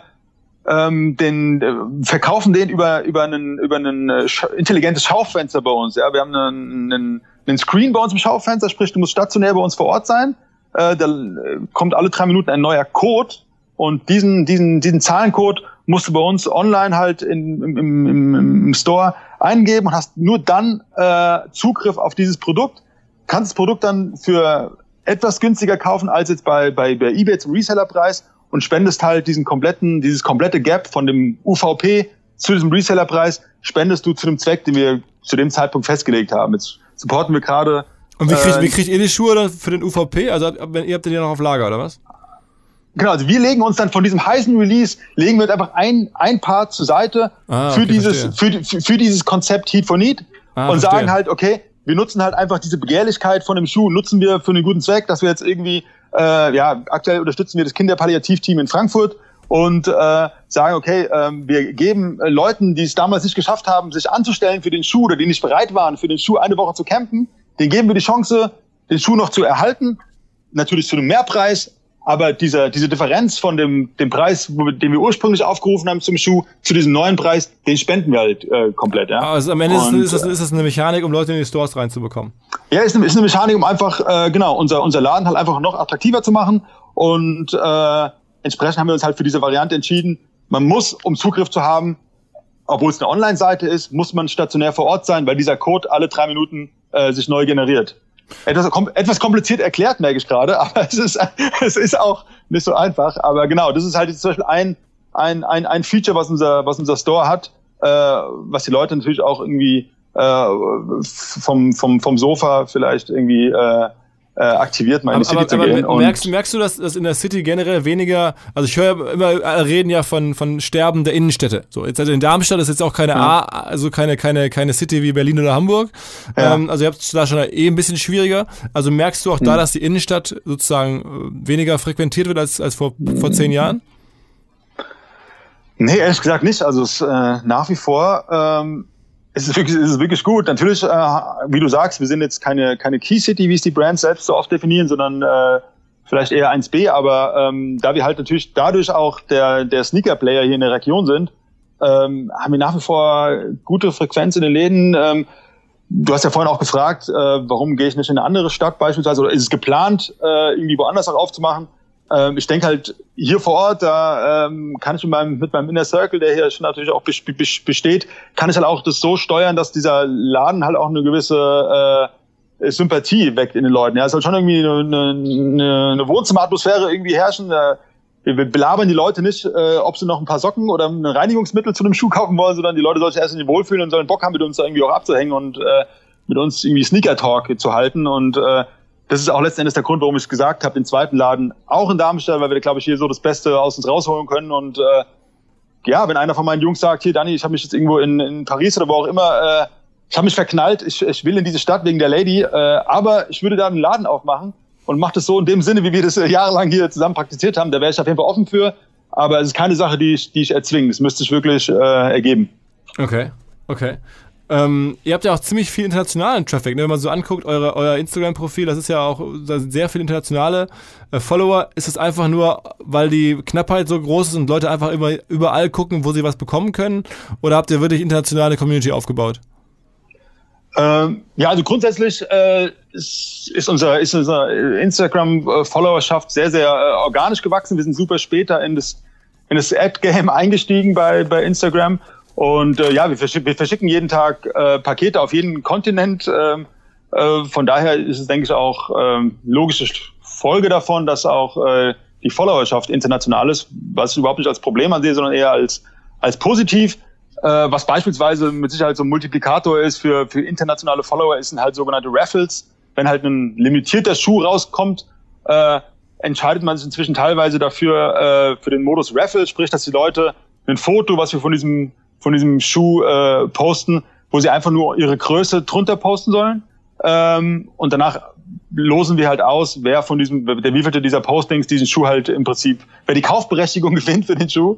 ähm, den äh, verkaufen den über über einen über ein äh, intelligentes Schaufenster bei uns. Ja, wir haben einen, einen, einen Screen bei uns im Schaufenster, sprich du musst stationär bei uns vor Ort sein. Äh, da äh, kommt alle drei Minuten ein neuer Code und diesen diesen diesen Zahlencode musst du bei uns online halt in, im, im, im Store eingeben und hast nur dann äh, Zugriff auf dieses Produkt. Kannst das Produkt dann für etwas günstiger kaufen als jetzt bei, bei, bei eBay zum Resellerpreis und spendest halt diesen kompletten, dieses komplette Gap von dem UVP zu diesem Resellerpreis, spendest du zu dem Zweck, den wir zu dem Zeitpunkt festgelegt haben. Jetzt supporten wir gerade. Und wie kriegt, äh, wie kriegt ihr die Schuhe dann für den UVP? Also wenn ihr habt den ja noch auf Lager, oder was? Genau, also wir legen uns dann von diesem heißen Release, legen wir einfach ein, ein Part zur Seite ah, für, dieses, für, für, für, dieses Konzept Heat for Need ah, und verstehe. sagen halt, okay, wir nutzen halt einfach diese Begehrlichkeit von dem Schuh, nutzen wir für einen guten Zweck, dass wir jetzt irgendwie, äh, ja, aktuell unterstützen wir das Kinderpalliativteam in Frankfurt und äh, sagen, okay, äh, wir geben äh, Leuten, die es damals nicht geschafft haben, sich anzustellen für den Schuh oder die nicht bereit waren, für den Schuh eine Woche zu campen, denen geben wir die Chance, den Schuh noch zu erhalten, natürlich zu einem Mehrpreis, aber dieser, diese Differenz von dem, dem Preis, den wir ursprünglich aufgerufen haben zum Schuh, zu diesem neuen Preis, den spenden wir halt äh, komplett. Ja? Also am Ende Und, ist, es, ist es eine Mechanik, um Leute in die Stores reinzubekommen. Ja, ist eine, ist eine Mechanik, um einfach, äh, genau, unser, unser Laden halt einfach noch attraktiver zu machen. Und äh, entsprechend haben wir uns halt für diese Variante entschieden. Man muss, um Zugriff zu haben, obwohl es eine Online-Seite ist, muss man stationär vor Ort sein, weil dieser Code alle drei Minuten äh, sich neu generiert. Etwas, etwas kompliziert erklärt, merke ich gerade, aber es ist, es ist auch nicht so einfach. Aber genau, das ist halt jetzt zum Beispiel ein, ein, ein, ein Feature, was unser, was unser Store hat, äh, was die Leute natürlich auch irgendwie äh, vom, vom, vom Sofa vielleicht irgendwie äh, äh, aktiviert, mal in die City aber, zu gehen. Aber merkst, merkst du, dass, dass in der City generell weniger, also ich höre immer, alle reden ja von, von Sterben der Innenstädte. So, jetzt also in Darmstadt ist jetzt auch keine ja. A, also keine, keine, keine City wie Berlin oder Hamburg. Ja. Ähm, also ihr habt es da schon eh ein bisschen schwieriger. Also merkst du auch da, mhm. dass die Innenstadt sozusagen äh, weniger frequentiert wird als, als vor, vor zehn Jahren? Nee, ehrlich gesagt nicht. Also es, äh, nach wie vor ähm, es ist wirklich, es ist wirklich gut. Natürlich, äh, wie du sagst, wir sind jetzt keine, keine Key City, wie es die Brands selbst so oft definieren, sondern äh, vielleicht eher 1B. Aber ähm, da wir halt natürlich dadurch auch der, der Sneaker-Player hier in der Region sind, ähm, haben wir nach wie vor gute Frequenz in den Läden. Ähm, du hast ja vorhin auch gefragt, äh, warum gehe ich nicht in eine andere Stadt beispielsweise oder ist es geplant, äh, irgendwie woanders auch aufzumachen? Ähm, ich denke halt hier vor Ort, da ähm, kann ich mit meinem, mit meinem Inner Circle, der hier schon natürlich auch besteht, kann ich halt auch das so steuern, dass dieser Laden halt auch eine gewisse äh, Sympathie weckt in den Leuten. Ja, es soll schon irgendwie eine, eine, eine Wohnzimmeratmosphäre irgendwie herrschen. Äh, wir belabern die Leute nicht, äh, ob sie noch ein paar Socken oder ein Reinigungsmittel zu einem Schuh kaufen wollen, sondern die Leute sollen sich erst in wohlfühlen und sollen Bock haben, mit uns da irgendwie auch abzuhängen und äh, mit uns irgendwie Sneaker Talk zu halten. Und äh, das ist auch letztendlich der Grund, warum ich gesagt habe, den zweiten Laden auch in Darmstadt, weil wir, glaube ich, hier so das Beste aus uns rausholen können. Und äh, ja, wenn einer von meinen Jungs sagt, hier Dani, ich habe mich jetzt irgendwo in, in Paris oder wo auch immer, äh, ich habe mich verknallt, ich, ich will in diese Stadt wegen der Lady, äh, aber ich würde da einen Laden aufmachen und mache das so in dem Sinne, wie wir das äh, jahrelang hier zusammen praktiziert haben. Da wäre ich auf jeden Fall offen für. Aber es ist keine Sache, die ich, die ich erzwinge. Das müsste sich wirklich äh, ergeben. Okay, okay. Ähm, ihr habt ja auch ziemlich viel internationalen Traffic. Ne? Wenn man so anguckt, eure, euer Instagram-Profil, das ist ja auch da sind sehr viele internationale äh, Follower. Ist es einfach nur, weil die Knappheit so groß ist und Leute einfach immer, überall gucken, wo sie was bekommen können? Oder habt ihr wirklich internationale Community aufgebaut? Ähm, ja, also grundsätzlich äh, ist, ist, unser, ist unser Instagram-Followerschaft sehr, sehr äh, organisch gewachsen. Wir sind super später in das, in das Ad-Game eingestiegen bei, bei Instagram und äh, ja, wir, verschicken, wir verschicken jeden Tag äh, Pakete auf jeden Kontinent. Ähm, äh, von daher ist es, denke ich, auch ähm, logische Folge davon, dass auch äh, die Followerschaft international ist, was ich überhaupt nicht als Problem ansehe, sondern eher als, als positiv. Äh, was beispielsweise mit Sicherheit so ein Multiplikator ist für, für internationale Follower, ist sind halt sogenannte Raffles. Wenn halt ein limitierter Schuh rauskommt, äh, entscheidet man sich inzwischen teilweise dafür äh, für den Modus Raffle, sprich, dass die Leute ein Foto, was wir von diesem von diesem Schuh äh, posten, wo sie einfach nur ihre Größe drunter posten sollen. Ähm, und danach losen wir halt aus, wer von diesem, der wievielte dieser Postings diesen Schuh halt im Prinzip, wer die Kaufberechtigung gewinnt für den Schuh.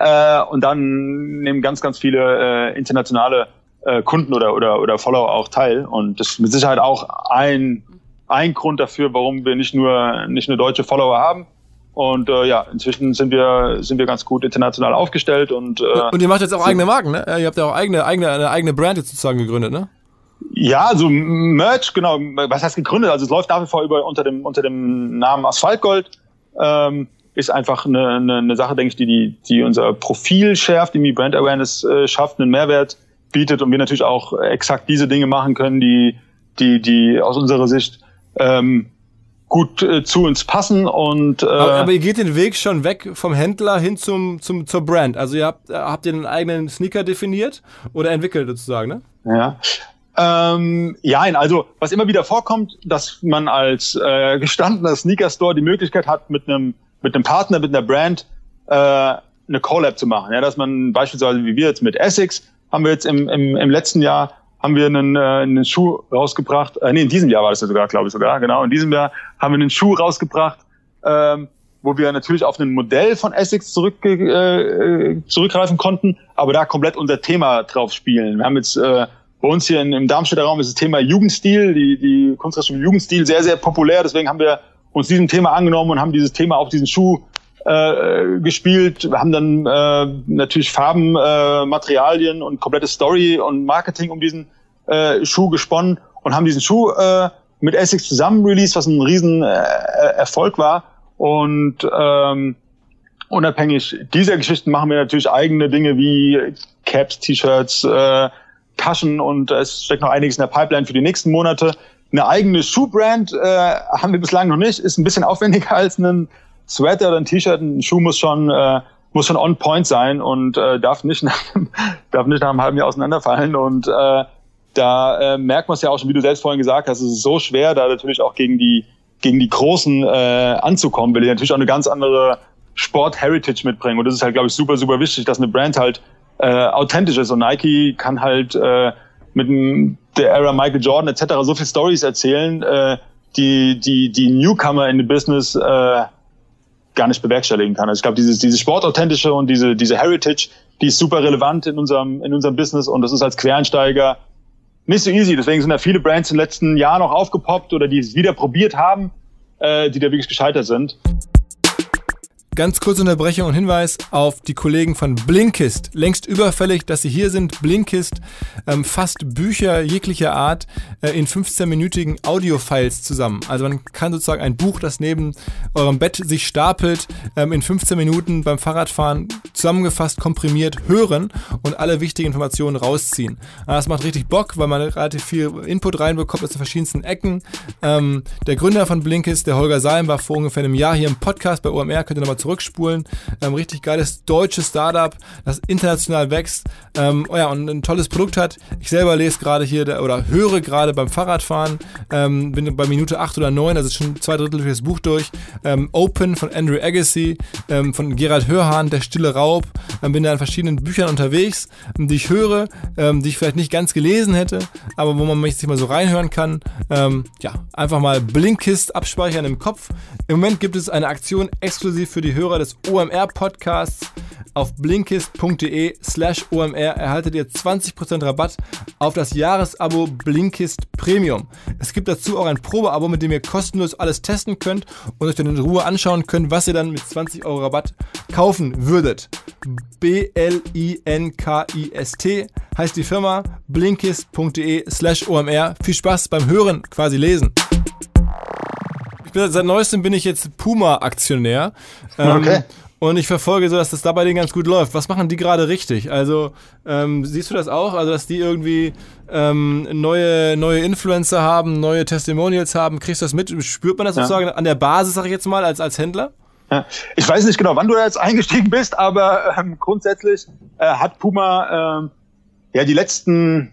Äh, und dann nehmen ganz, ganz viele äh, internationale äh, Kunden oder, oder, oder Follower auch teil. Und das ist mit Sicherheit auch ein, ein Grund dafür, warum wir nicht nur, nicht nur deutsche Follower haben, und äh, ja, inzwischen sind wir, sind wir ganz gut international aufgestellt und. Äh, und ihr macht jetzt auch eigene Marken, ne? Ihr habt ja auch eigene, eigene, eine eigene Brand jetzt sozusagen gegründet, ne? Ja, also Merch, genau. Was heißt gegründet? Also es läuft nach wie vor über unter dem unter dem Namen Asphaltgold. Ähm, ist einfach eine, eine, eine Sache, denke ich, die, die, die unser Profil schärft, die Brand Awareness äh, schafft, einen Mehrwert bietet und wir natürlich auch exakt diese Dinge machen können, die, die, die aus unserer Sicht ähm, gut äh, zu uns passen und äh, aber, aber, ihr geht den Weg schon weg vom Händler hin zum, zum zur Brand. Also ihr habt habt ihr einen eigenen Sneaker definiert oder entwickelt sozusagen, ne? Ja. Ähm, ja, also was immer wieder vorkommt, dass man als äh, gestandener Sneaker Store die Möglichkeit hat, mit einem mit einem Partner, mit einer Brand äh, eine Collab zu machen. Ja, dass man beispielsweise wie wir jetzt mit Essex haben wir jetzt im, im, im letzten Jahr haben wir einen, äh, einen Schuh rausgebracht. Äh, nee, in diesem Jahr war das ja sogar, glaube ich sogar, genau. In diesem Jahr haben wir einen Schuh rausgebracht, ähm, wo wir natürlich auf ein Modell von Essex zurück, äh, zurückgreifen konnten, aber da komplett unser Thema drauf spielen. Wir haben jetzt äh, bei uns hier in, im Darmstädter Raum ist das Thema Jugendstil, die, die Kunstraschule Jugendstil sehr, sehr populär. Deswegen haben wir uns diesem Thema angenommen und haben dieses Thema auf diesen Schuh äh, gespielt. Haben dann äh, natürlich Farben, äh, Materialien und komplette Story und Marketing um diesen äh, Schuh gesponnen und haben diesen Schuh äh, mit Essex zusammen released, was ein riesen äh, Erfolg war. Und ähm, unabhängig dieser Geschichten machen wir natürlich eigene Dinge wie Caps, T-Shirts, äh, Taschen und es steckt noch einiges in der Pipeline für die nächsten Monate. Eine eigene Schuhbrand äh, haben wir bislang noch nicht, ist ein bisschen aufwendiger als ein Sweater oder ein T-Shirt, ein Schuh muss schon, äh, muss schon on point sein und äh, darf nicht nach, darf nicht nach einem halben Jahr auseinanderfallen und äh, da äh, merkt man es ja auch schon, wie du selbst vorhin gesagt hast, es ist so schwer, da natürlich auch gegen die gegen die Großen äh, anzukommen, weil die natürlich auch eine ganz andere Sport-Heritage mitbringen. Und das ist halt, glaube ich, super, super wichtig, dass eine Brand halt äh, authentisch ist. Und Nike kann halt äh, mit dem, der Era Michael Jordan etc. so viel Stories erzählen, äh, die, die, die Newcomer in the Business äh, gar nicht bewerkstelligen kann. Also ich glaube, dieses, dieses Sportauthentische und diese, diese Heritage, die ist super relevant in unserem, in unserem Business und das ist als Quereinsteiger nicht so easy. Deswegen sind da viele Brands den letzten Jahren auch aufgepoppt oder die es wieder probiert haben, äh, die da wirklich gescheitert sind. Ganz kurze Unterbrechung und Hinweis auf die Kollegen von Blinkist. Längst überfällig, dass sie hier sind. Blinkist ähm, fasst Bücher jeglicher Art äh, in 15-minütigen Audiofiles zusammen. Also man kann sozusagen ein Buch, das neben eurem Bett sich stapelt, ähm, in 15 Minuten beim Fahrradfahren zusammengefasst, komprimiert hören und alle wichtigen Informationen rausziehen. Das macht richtig Bock, weil man relativ viel Input reinbekommt aus den verschiedensten Ecken. Ähm, der Gründer von Blinkist, der Holger Salm, war vor ungefähr einem Jahr hier im Podcast bei OMR. Könnt ihr nochmal zurück zurückspulen. Ähm, richtig geiles deutsches Startup, das international wächst ähm, oh ja, und ein tolles Produkt hat. Ich selber lese gerade hier oder höre gerade beim Fahrradfahren, ähm, bin bei Minute 8 oder 9, also schon zwei Drittel durch das Buch durch. Ähm, Open von Andrew Agassi, ähm, von Gerald Hörhahn, Der stille Raub. Ähm, bin da in verschiedenen Büchern unterwegs, die ich höre, die ich vielleicht nicht ganz gelesen hätte, aber wo man sich mal so reinhören kann. ja, einfach mal Blinkist abspeichern im Kopf. Im Moment gibt es eine Aktion exklusiv für die Hörer des OMR-Podcasts. Auf blinkist.de slash OMR erhaltet ihr 20% Rabatt auf das Jahresabo Blinkist Premium. Es gibt dazu auch ein Probeabo, mit dem ihr kostenlos alles testen könnt und euch dann in Ruhe anschauen könnt, was ihr dann mit 20 Euro Rabatt kaufen würdet. B-L-I-N-K-I-S-T heißt die Firma blinkist.de slash OMR. Viel Spaß beim Hören, quasi lesen. Ich bin, seit neuestem bin ich jetzt Puma-Aktionär. Ähm, okay. Und ich verfolge so, dass das da bei denen ganz gut läuft. Was machen die gerade richtig? Also, ähm, siehst du das auch? Also, dass die irgendwie ähm, neue, neue Influencer haben, neue Testimonials haben. Kriegst du das mit? Spürt man das ja. sozusagen an der Basis, sag ich jetzt mal, als, als Händler? Ja. Ich weiß nicht genau, wann du da jetzt eingestiegen bist, aber ähm, grundsätzlich äh, hat Puma ähm, ja die letzten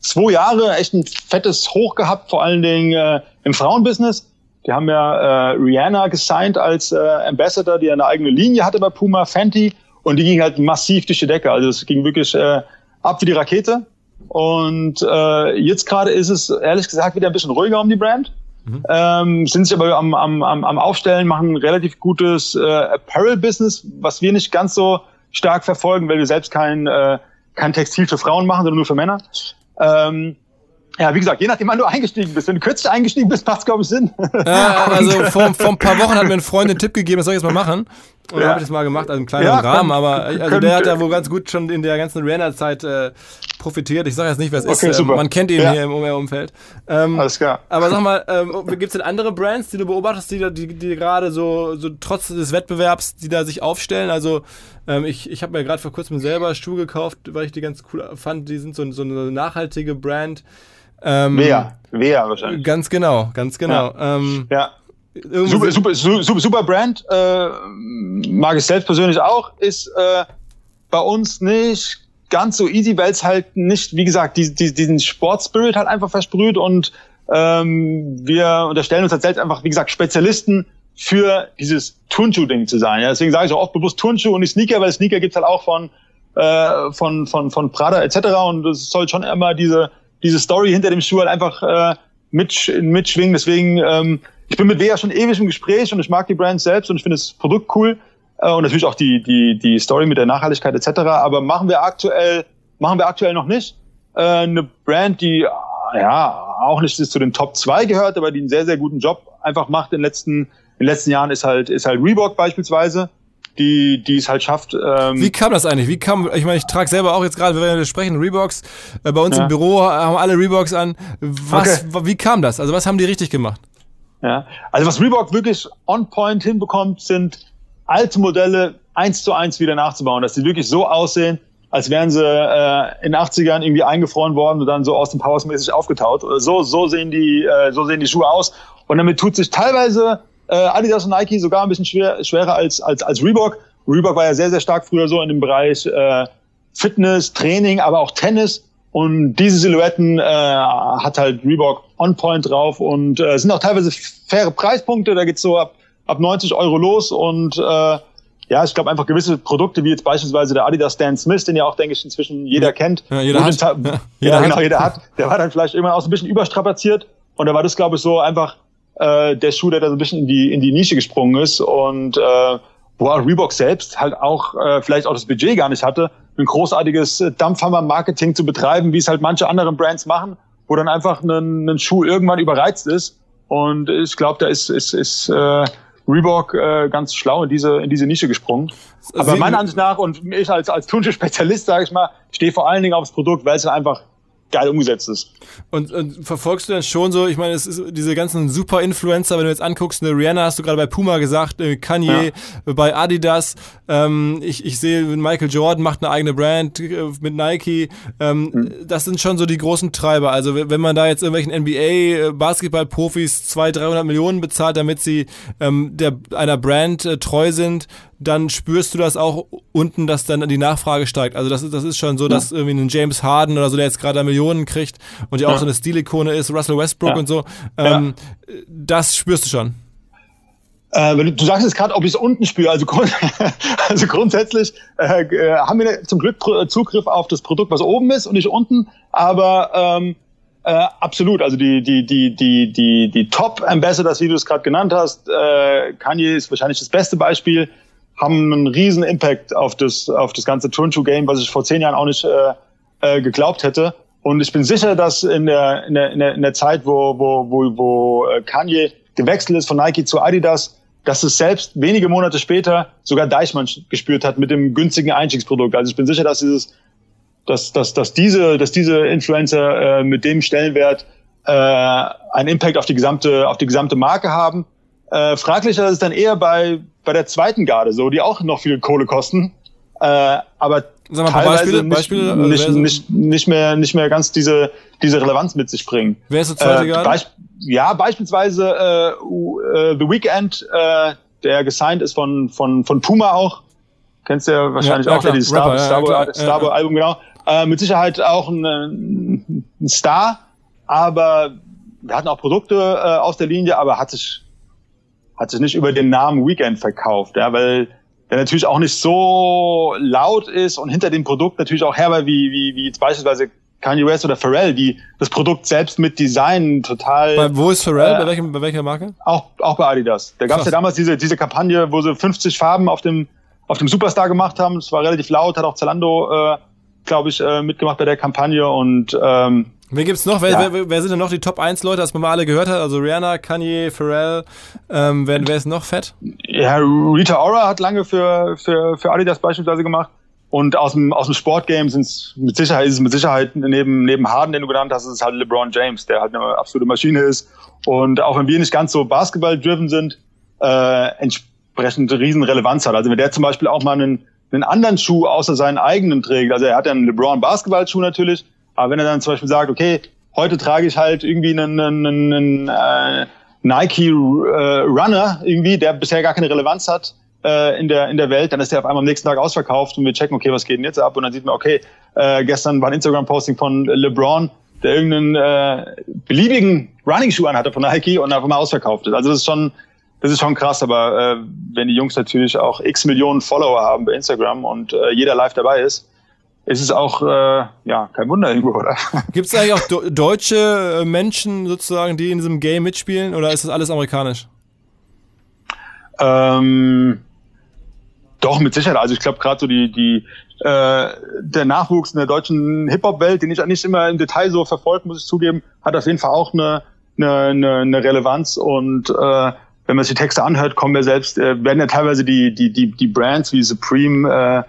zwei Jahre echt ein fettes Hoch gehabt, vor allen Dingen äh, im Frauenbusiness. Die haben ja äh, Rihanna gesigned als äh, Ambassador, die eine eigene Linie hatte bei Puma, Fenty. Und die ging halt massiv durch die Decke. Also es ging wirklich äh, ab wie die Rakete. Und äh, jetzt gerade ist es ehrlich gesagt wieder ein bisschen ruhiger um die Brand. Mhm. Ähm, sind sich aber am, am, am Aufstellen, machen ein relativ gutes äh, Apparel-Business, was wir nicht ganz so stark verfolgen, weil wir selbst kein, äh, kein Textil für Frauen machen, sondern nur für Männer. Ähm, ja, wie gesagt, je nachdem, wann du eingestiegen bist. Wenn du kürzlich eingestiegen bist, macht es, glaube ich, Sinn. Ja, also vor, vor ein paar Wochen hat mir ein Freund den Tipp gegeben, das soll ich jetzt mal machen. Und ja. habe ich das mal gemacht, also im kleinen ja, Rahmen, aber also der hat ja wohl ganz gut schon in der ganzen Rihanna-Zeit äh, profitiert. Ich sage jetzt nicht, wer es okay, ist. Ähm, man kennt ihn ja. hier im Umfeld. Ähm, Alles klar. Aber sag mal, ähm, gibt es denn andere Brands, die du beobachtest, die, die, die gerade so, so trotz des Wettbewerbs, die da sich aufstellen? Also ähm, ich, ich habe mir gerade vor kurzem selber Schuhe gekauft, weil ich die ganz cool fand. Die sind so, so eine nachhaltige Brand. Ähm, Wea, Wea wahrscheinlich. Ganz genau, ganz genau. Ja. Ähm, ja. Super, super, super, super Brand, äh, mag ich selbst persönlich auch, ist äh, bei uns nicht ganz so easy, weil es halt nicht, wie gesagt, die, die, diesen Sportspirit halt einfach versprüht und ähm, wir unterstellen uns als selbst einfach, wie gesagt, Spezialisten für dieses Turnschuh-Ding zu sein. Ja? Deswegen sage ich auch oft bewusst Turnschuh und nicht Sneaker, weil Sneaker gibt's halt auch von, äh, von, von, von Prada etc. Und es soll schon immer diese diese Story hinter dem Schuh halt einfach äh, mit, mitschwingen. Deswegen, ähm, ich bin mit Wea schon ewig im Gespräch und ich mag die Brand selbst und ich finde das Produkt cool äh, und natürlich auch die, die, die Story mit der Nachhaltigkeit etc. Aber machen wir aktuell, machen wir aktuell noch nicht. Äh, eine Brand, die ja auch nicht zu den Top 2 gehört, aber die einen sehr, sehr guten Job einfach macht in den letzten, in den letzten Jahren, ist halt, ist halt Reebok beispielsweise die, die es halt schafft. Ähm Wie kam das eigentlich? Wie kam, ich meine, ich trage selber auch jetzt gerade, wenn wir sprechen, Reeboks. Äh, bei uns ja. im Büro haben alle Reeboks an. Was, okay. Wie kam das? Also was haben die richtig gemacht? Ja, also was Reebok wirklich on point hinbekommt, sind alte Modelle eins zu eins wieder nachzubauen, dass die wirklich so aussehen, als wären sie äh, in den 80ern irgendwie eingefroren worden und dann so aus dem Powers mäßig aufgetaut. So, so sehen die, äh, so sehen die Schuhe aus. Und damit tut sich teilweise äh, Adidas und Nike sogar ein bisschen schwer, schwerer als, als, als Reebok. Reebok war ja sehr, sehr stark früher so in dem Bereich äh, Fitness, Training, aber auch Tennis. Und diese Silhouetten äh, hat halt Reebok on point drauf und äh, sind auch teilweise faire Preispunkte. Da geht's so ab, ab 90 Euro los und äh, ja, ich glaube einfach gewisse Produkte, wie jetzt beispielsweise der Adidas Stan Smith, den ja auch, denke ich, inzwischen jeder kennt. Ja, jeder hat. Ja, jeder ja, genau, hat. jeder hat. Der war dann vielleicht immer auch so ein bisschen überstrapaziert. Und da war das, glaube ich, so einfach äh, der Schuh, der da so ein bisschen in die, in die Nische gesprungen ist. Und äh, wo auch Reebok selbst halt auch äh, vielleicht auch das Budget gar nicht hatte, ein großartiges Dampfhammer-Marketing zu betreiben, wie es halt manche anderen Brands machen, wo dann einfach ein, ein Schuh irgendwann überreizt ist. Und ich glaube, da ist, ist, ist äh, Reebok äh, ganz schlau in diese, in diese Nische gesprungen. Aber meiner Ansicht nach, und ich als, als Turnschuh-Spezialist, sage ich mal, stehe vor allen Dingen aufs Produkt, weil es einfach geil umgesetzt ist. Und, und verfolgst du dann schon so, ich meine, es ist diese ganzen Super-Influencer, wenn du jetzt anguckst, eine Rihanna hast du gerade bei Puma gesagt, äh, Kanye ja. bei Adidas, ähm, ich, ich sehe, Michael Jordan macht eine eigene Brand äh, mit Nike, ähm, mhm. das sind schon so die großen Treiber. Also wenn man da jetzt irgendwelchen NBA-Basketball-Profis 200, 300 Millionen bezahlt, damit sie ähm, der, einer Brand äh, treu sind, dann spürst du das auch unten, dass dann die Nachfrage steigt. Also das ist, das ist schon so, ja. dass irgendwie ein James Harden oder so, der jetzt gerade Millionen kriegt und ja auch so eine Stilikone ist, Russell Westbrook und so, ähm, das spürst du schon. Äh, du sagst jetzt gerade, ob ich es unten spüre. Also, grund also grundsätzlich äh, äh haben wir zum Glück Zugriff auf das Produkt, was oben ist und nicht unten. Aber ähm, äh, absolut. Also die die die die die die Top Ambassadors, wie du es gerade genannt hast, äh, Kanye ist wahrscheinlich das beste Beispiel haben einen riesen Impact auf das, auf das ganze Turnschuh-Game, was ich vor zehn Jahren auch nicht äh, äh, geglaubt hätte. Und ich bin sicher, dass in der, in der, in der, Zeit, wo, wo, wo, wo äh, Kanye gewechselt ist von Nike zu Adidas, dass es selbst wenige Monate später sogar Deichmann gespürt hat mit dem günstigen Einstiegsprodukt. Also ich bin sicher, dass dieses, dass, dass, dass diese, dass diese Influencer äh, mit dem Stellenwert äh, einen Impact auf die gesamte, auf die gesamte Marke haben. Äh, fraglicher ist es dann eher bei, bei der zweiten Garde so, die auch noch viel Kohle kosten. Äh, aber Sag mal, teilweise Beispiele, nicht, Beispiele, nicht, nicht, nicht, mehr, nicht mehr ganz diese, diese Relevanz mit sich bringen. Wer ist der zweite äh, Garde? Beisp ja, beispielsweise äh, uh, The Weeknd, äh, der gesigned ist von, von, von Puma auch. Kennst du ja wahrscheinlich ja, ja, auch, der dieses Star, Star, Star, Star Album, genau. Äh, mit Sicherheit auch ein, ein Star, aber wir hatten auch Produkte äh, aus der Linie, aber hat sich hat sich nicht über den Namen Weekend verkauft, ja, weil der natürlich auch nicht so laut ist und hinter dem Produkt natürlich auch herber wie, wie, wie jetzt beispielsweise Kanye West oder Pharrell, die das Produkt selbst mit Design total. Bei, wo ist Pharrell? Äh, bei, welchem, bei welcher Marke? Auch, auch bei Adidas. Da gab es ja damals diese, diese Kampagne, wo sie 50 Farben auf dem, auf dem Superstar gemacht haben. Es war relativ laut, hat auch Zalando, äh, glaube ich, äh, mitgemacht bei der Kampagne und ähm, Wer gibt's noch? Wer, ja. wer, wer, sind denn noch die Top 1 Leute, als man mal alle gehört hat? Also Rihanna, Kanye, Pharrell. Ähm, wer, wer ist noch fett? Ja, Rita Ora hat lange für, für, für Adidas beispielsweise gemacht. Und aus dem, aus dem Sportgame sind es mit Sicherheit, ist es mit Sicherheit neben, neben Harden, den du genannt hast, ist es halt LeBron James, der halt eine absolute Maschine ist. Und auch wenn wir nicht ganz so Basketball-driven sind, äh, entsprechend riesen Relevanz hat. Also wenn der zum Beispiel auch mal einen, einen anderen Schuh außer seinen eigenen trägt, also er hat ja einen LeBron Basketball-Schuh natürlich, aber wenn er dann zum Beispiel sagt, okay, heute trage ich halt irgendwie einen, einen, einen äh, Nike äh, Runner irgendwie, der bisher gar keine Relevanz hat äh, in der in der Welt, dann ist der auf einmal am nächsten Tag ausverkauft und wir checken, okay, was geht denn jetzt ab? Und dann sieht man, okay, äh, gestern war ein Instagram-Posting von LeBron, der irgendeinen äh, beliebigen Running-Schuh anhatte von Nike und auf einmal ausverkauft ist. Also das ist schon das ist schon krass, aber äh, wenn die Jungs natürlich auch x Millionen Follower haben bei Instagram und äh, jeder live dabei ist, ist es auch äh, ja kein Wunder irgendwo, oder? Gibt es eigentlich auch do deutsche äh, Menschen sozusagen, die in diesem Game mitspielen, oder ist das alles amerikanisch? Ähm, doch, mit Sicherheit. Also ich glaube gerade so die, die äh, der Nachwuchs in der deutschen Hip-Hop-Welt, den ich nicht immer im Detail so verfolgt, muss ich zugeben, hat auf jeden Fall auch eine, eine, eine, Relevanz und äh, wenn man sich die Texte anhört, kommen wir selbst, äh, werden ja teilweise die, die, die, die Brands wie Supreme äh,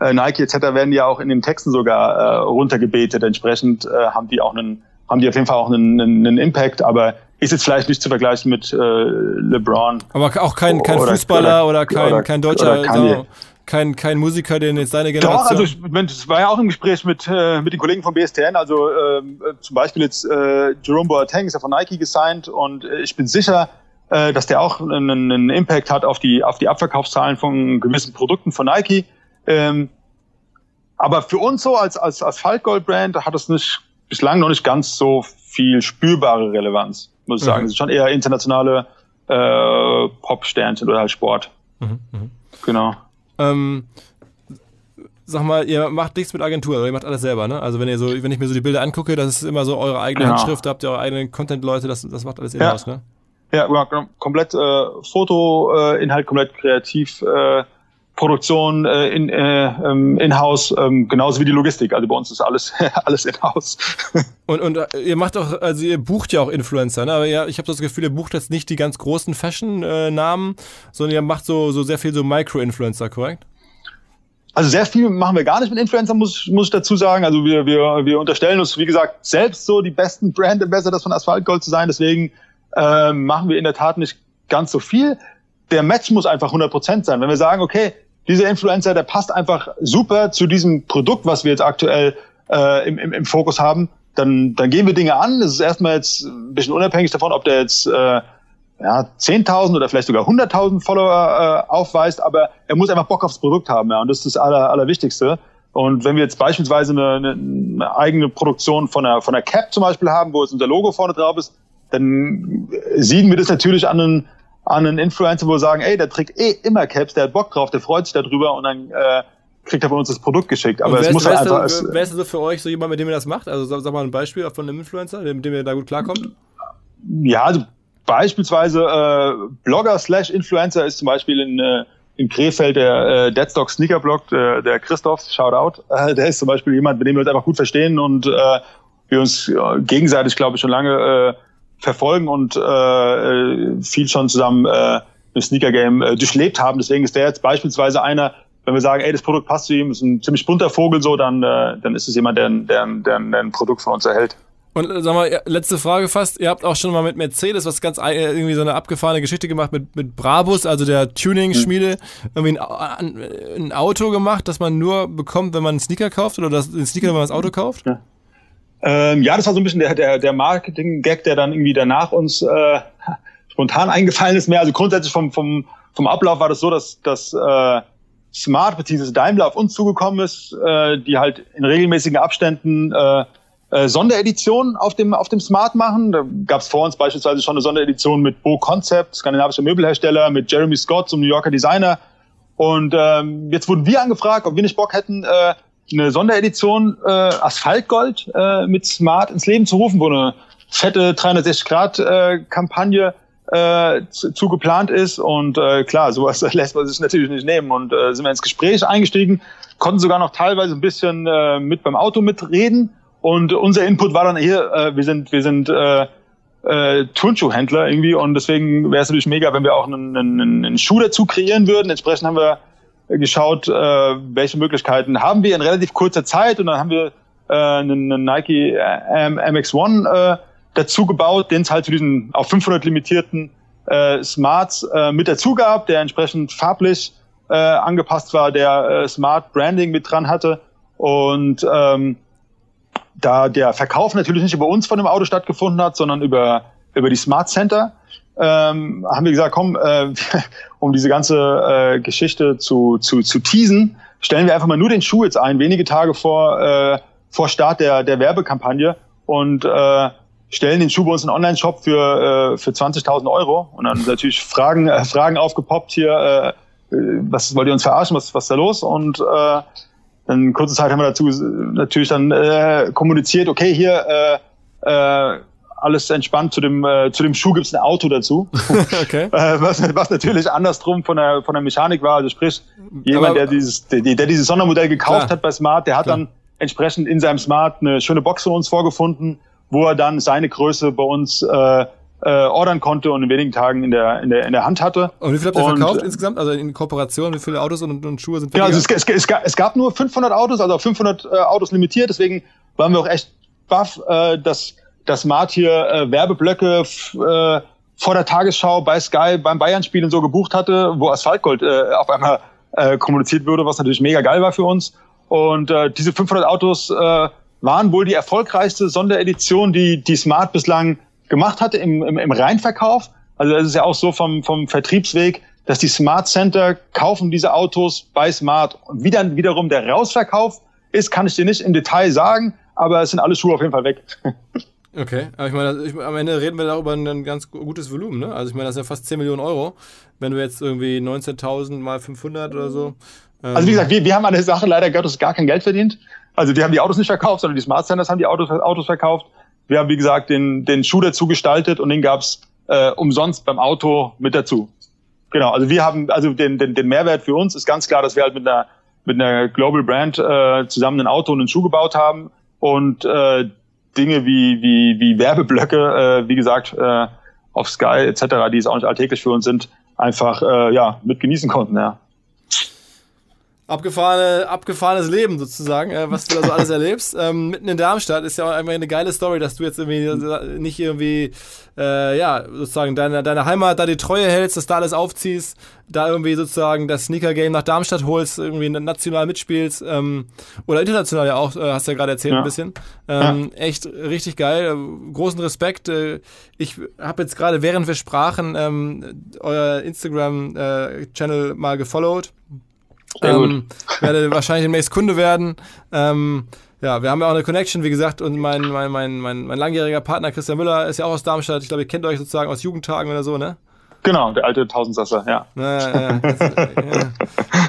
äh, Nike etc. werden ja auch in den Texten sogar äh, runtergebetet. Entsprechend äh, haben die auch einen, haben die auf jeden Fall auch einen, einen, einen Impact, aber ist jetzt vielleicht nicht zu vergleichen mit äh, LeBron. Aber auch kein, kein oder, Fußballer oder, oder kein, oder, kein deutscher, so, kein, kein Musiker, den jetzt seine Generation. Doch, also ich, es war ja auch im Gespräch mit, äh, mit den Kollegen vom BSTN, also äh, zum Beispiel jetzt äh, Jerome Boateng ist ja von Nike gesigned und äh, ich bin sicher, äh, dass der auch einen, einen Impact hat auf die, auf die Abverkaufszahlen von gewissen Produkten von Nike. Ähm, aber für uns so als, als Asphaltgold-Brand hat es nicht, bislang noch nicht ganz so viel spürbare Relevanz, muss ich mhm. sagen. Es ist schon eher internationale äh, Pop-Sternchen oder halt Sport. Mhm, mh. Genau. Ähm, sag mal, ihr macht nichts mit Agentur, ihr macht alles selber, ne? Also wenn ihr so, wenn ich mir so die Bilder angucke, das ist immer so eure eigene ja. Handschrift, da habt ihr eure eigenen Content-Leute, das, das macht alles in ja. ne? Ja, genau. komplett äh, Foto, äh, Inhalt komplett kreativ, äh, Produktion äh, in, äh, ähm, in-house, ähm, genauso wie die Logistik. Also bei uns ist alles alles in-house. und, und äh, ihr macht auch, also ihr bucht ja auch Influencer, ne? Aber ja, ich habe das Gefühl, ihr bucht jetzt nicht die ganz großen Fashion-Namen, sondern ihr macht so, so sehr viel so Micro-Influencer, korrekt? Also sehr viel machen wir gar nicht mit Influencern, muss, muss ich dazu sagen. Also wir, wir, wir unterstellen uns, wie gesagt, selbst so die besten Brand Ambassadors von Asphalt Gold zu sein. Deswegen äh, machen wir in der Tat nicht ganz so viel. Der Match muss einfach 100% sein. Wenn wir sagen, okay, dieser Influencer, der passt einfach super zu diesem Produkt, was wir jetzt aktuell äh, im, im, im Fokus haben, dann, dann gehen wir Dinge an. Das ist erstmal jetzt ein bisschen unabhängig davon, ob der jetzt äh, ja, 10.000 oder vielleicht sogar 100.000 Follower äh, aufweist, aber er muss einfach Bock aufs Produkt haben, ja, und das ist das Aller, Allerwichtigste. Und wenn wir jetzt beispielsweise eine, eine, eigene Produktion von einer, von einer Cap zum Beispiel haben, wo jetzt unser Logo vorne drauf ist, dann sehen wir das natürlich an einen, an einen Influencer, wo wir sagen, ey, der trägt eh immer Caps, der hat Bock drauf, der freut sich darüber und dann äh, kriegt er von uns das Produkt geschickt. Aber es muss halt einfach. Da, wer ist so für euch so jemand, mit dem ihr das macht? Also sag, sag mal ein Beispiel von einem Influencer, mit dem ihr da gut klarkommt. Ja, also Beispielsweise äh, Blogger slash Influencer ist zum Beispiel in, äh, in Krefeld der äh, Deadstock Sneaker Blog, der, der Christoph, Shoutout. Äh, der ist zum Beispiel jemand, mit dem wir uns einfach gut verstehen und äh, wir uns äh, gegenseitig, glaube ich, schon lange äh, verfolgen und äh, äh, viel schon zusammen äh, im Sneaker Game äh, durchlebt haben. Deswegen ist der jetzt beispielsweise einer, wenn wir sagen, ey, das Produkt passt zu ihm, ist ein ziemlich bunter Vogel so, dann, äh, dann ist es jemand, der, der, der, der ein Produkt von uns erhält. Und äh, sag mal, letzte Frage fast. Ihr habt auch schon mal mit Mercedes was ganz äh, irgendwie so eine abgefahrene Geschichte gemacht mit, mit Brabus, also der Tuning-Schmiede, irgendwie ein, ein, Auto gemacht, das man nur bekommt, wenn man einen Sneaker kauft oder das, den Sneaker, wenn man das Auto kauft? Ja. Ähm, ja, das war so ein bisschen der, der, der Marketing-Gag, der dann irgendwie danach uns äh, spontan eingefallen ist mehr. Also grundsätzlich vom, vom, vom Ablauf war das so, dass, dass äh, Smart bzw. Daimler auf uns zugekommen ist, äh, die halt in regelmäßigen Abständen äh, äh, Sonderedition auf dem, auf dem Smart machen. Da gab es vor uns beispielsweise schon eine Sonderedition mit Bo Concept, skandinavischer Möbelhersteller, mit Jeremy Scott, einem New Yorker Designer. Und ähm, jetzt wurden wir angefragt, ob wir nicht Bock hätten, äh, eine Sonderedition äh, Asphaltgold äh, mit Smart ins Leben zu rufen, wo eine fette 360-Grad-Kampagne äh, zu, zu geplant ist. Und äh, klar, sowas lässt man sich natürlich nicht nehmen. Und äh, sind wir ins Gespräch eingestiegen, konnten sogar noch teilweise ein bisschen äh, mit beim Auto mitreden und unser Input war dann hier, äh, wir sind, wir sind äh, äh, Turnschuhhändler irgendwie und deswegen wäre es natürlich mega, wenn wir auch einen, einen, einen Schuh dazu kreieren würden. Entsprechend haben wir geschaut, äh, welche Möglichkeiten haben wir in relativ kurzer Zeit. Und dann haben wir äh, einen, einen Nike MX1 äh, dazu gebaut, den es halt zu diesen auf 500 limitierten äh, Smarts äh, mit dazu gab, der entsprechend farblich äh, angepasst war, der äh, Smart Branding mit dran hatte. Und ähm, da der Verkauf natürlich nicht über uns von dem Auto stattgefunden hat, sondern über, über die Smart Center, ähm, haben wir gesagt, komm, äh, um diese ganze äh, Geschichte zu, zu, zu teasen, stellen wir einfach mal nur den Schuh jetzt ein, wenige Tage vor, äh, vor Start der, der Werbekampagne und äh, stellen den Schuh bei uns in Online-Shop für, äh, für 20.000 Euro. Und dann natürlich Fragen, äh, Fragen aufgepoppt hier, äh, was wollt ihr uns verarschen, was, was ist da los? Und äh, dann kurze Zeit haben wir dazu natürlich dann äh, kommuniziert, okay, hier äh, äh, alles entspannt, zu dem, äh, zu dem Schuh gibt's ein Auto dazu. okay. äh, was, was natürlich andersrum von der, von der Mechanik war. Also sprich, jemand, Aber, der dieses, der, der dieses Sondermodell gekauft klar. hat bei Smart, der hat klar. dann entsprechend in seinem Smart eine schöne Box von uns vorgefunden, wo er dann seine Größe bei uns äh, äh, ordern konnte und in wenigen Tagen in der, in der, in der Hand hatte. Und wie viel habt ihr und, verkauft insgesamt? Also in Kooperation, wie viele Autos und, und Schuhe sind Ja, also es, es, es, gab, es gab nur 500 Autos, also auf 500 äh, Autos limitiert, deswegen waren wir auch echt baff, äh, dass, dass Mart hier äh, Werbeblöcke äh, vor der Tagesschau bei Sky beim Bayern-Spiel so gebucht hatte, wo Asphaltgold äh, auf einmal äh, kommuniziert wurde, was natürlich mega geil war für uns. Und äh, diese 500 Autos äh, waren wohl die erfolgreichste Sonderedition, die, die Smart bislang gemacht hatte im, im, im Reinverkauf. Also das ist ja auch so vom, vom Vertriebsweg, dass die Smart Center kaufen diese Autos bei Smart und wie dann wiederum der Rausverkauf ist, kann ich dir nicht im Detail sagen, aber es sind alle Schuhe auf jeden Fall weg. Okay, aber ich meine, ich, am Ende reden wir darüber ein ganz gutes Volumen, ne? Also ich meine, das sind ja fast 10 Millionen Euro, wenn du jetzt irgendwie 19.000 mal 500 oder so. Ähm also wie gesagt, wir, wir haben an der Sache leider Gottes gar kein Geld verdient. Also wir haben die Autos nicht verkauft, sondern die Smart Centers haben die Autos, Autos verkauft. Wir haben, wie gesagt, den, den Schuh dazu gestaltet und den gab's äh, umsonst beim Auto mit dazu. Genau, also wir haben, also den, den, den Mehrwert für uns ist ganz klar, dass wir halt mit einer, mit einer Global Brand äh, zusammen ein Auto und einen Schuh gebaut haben und äh, Dinge wie, wie, wie Werbeblöcke, äh, wie gesagt, äh, auf Sky etc., die es auch nicht alltäglich für uns sind, einfach äh, ja, mit genießen konnten, ja. Abgefahrene, abgefahrenes Leben sozusagen, äh, was du da so alles erlebst. Ähm, mitten in Darmstadt ist ja auch einfach eine geile Story, dass du jetzt irgendwie nicht irgendwie, äh, ja, sozusagen deine, deine Heimat da die Treue hältst, dass da alles aufziehst, da irgendwie sozusagen das Sneaker-Game nach Darmstadt holst, irgendwie national mitspielst ähm, oder international ja auch, äh, hast du ja gerade erzählt ja. ein bisschen. Ähm, ja. Echt richtig geil, großen Respekt. Äh, ich habe jetzt gerade, während wir sprachen, ähm, euer Instagram-Channel äh, mal gefollowt ähm, werde wahrscheinlich demnächst Kunde werden. Ähm, ja, wir haben ja auch eine Connection, wie gesagt, und mein, mein, mein, mein, mein langjähriger Partner Christian Müller ist ja auch aus Darmstadt. Ich glaube, ihr kennt euch sozusagen aus Jugendtagen oder so, ne? Genau, der alte Tausendsasser, ja. ja, ja, das, ja.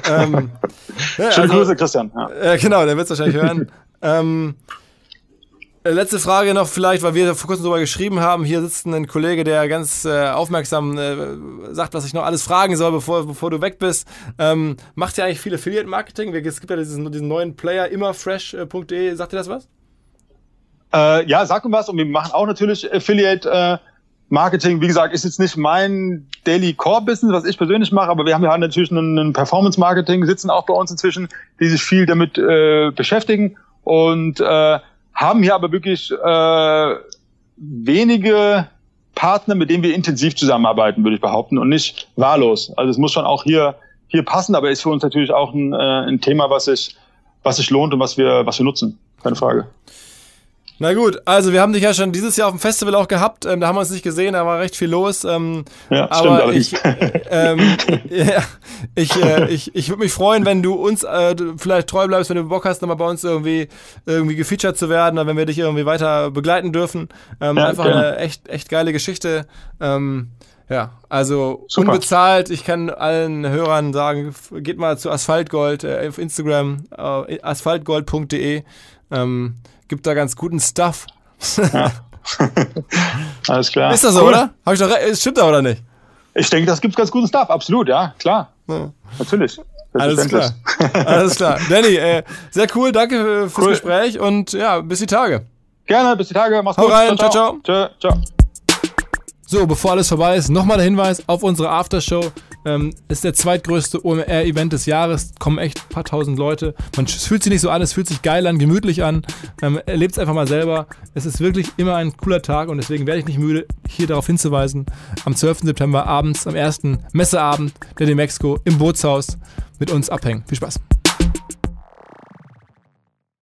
Ähm, ja, Schöne also, Grüße, Christian. Ja. genau, der wird es wahrscheinlich hören. ähm, äh, letzte Frage noch vielleicht, weil wir vor kurzem darüber geschrieben haben. Hier sitzt ein Kollege, der ganz äh, aufmerksam äh, sagt, was ich noch alles fragen soll, bevor, bevor du weg bist. Ähm, macht ja eigentlich viel Affiliate-Marketing? Es gibt ja diesen, diesen neuen Player, immerfresh.de. Sagt dir das was? Äh, ja, sag mir was. Und wir machen auch natürlich Affiliate äh, Marketing. Wie gesagt, ist jetzt nicht mein Daily Core Business, was ich persönlich mache, aber wir haben ja natürlich einen Performance Marketing, sitzen auch bei uns inzwischen, die sich viel damit äh, beschäftigen. Und äh, haben hier aber wirklich äh, wenige Partner, mit denen wir intensiv zusammenarbeiten, würde ich behaupten, und nicht wahllos. Also es muss schon auch hier hier passen, aber ist für uns natürlich auch ein, äh, ein Thema, was sich was sich lohnt und was wir was wir nutzen. Keine Frage. Na gut, also wir haben dich ja schon dieses Jahr auf dem Festival auch gehabt. Ähm, da haben wir uns nicht gesehen, da war recht viel los. Ähm, ja, aber stimmt, ich, äh, ähm, ja, ich, äh, ich, ich würde mich freuen, wenn du uns äh, vielleicht treu bleibst, wenn du Bock hast, nochmal bei uns irgendwie, irgendwie gefeatured zu werden, wenn wir dich irgendwie weiter begleiten dürfen. Ähm, ja, einfach gerne. eine echt, echt geile Geschichte. Ähm, ja, also Super. unbezahlt. Ich kann allen Hörern sagen, geht mal zu Asphaltgold äh, auf Instagram, äh, asphaltgold.de. Ähm, gibt da ganz guten Stuff. Ja. Alles klar. Ist das so, cool. oder? Hab ich doch Stimmt da oder nicht? Ich denke, das gibt ganz guten Stuff, absolut, ja, klar. Ja. Natürlich. Alles klar. Alles klar. Danny, äh, sehr cool, danke fürs cool. Gespräch und ja, bis die Tage. Gerne, bis die Tage. Mach's Hau gut. rein, ciao, ciao. ciao. ciao. ciao. So, bevor alles vorbei ist, nochmal der Hinweis auf unsere Aftershow. Ähm, ist der zweitgrößte OMR-Event des Jahres. Kommen echt ein paar tausend Leute. Man, fühlt sich nicht so an, es fühlt sich geil an, gemütlich an. Ähm, Erlebt es einfach mal selber. Es ist wirklich immer ein cooler Tag und deswegen werde ich nicht müde, hier darauf hinzuweisen. Am 12. September abends, am ersten Messeabend der Demexco im Bootshaus mit uns abhängen. Viel Spaß.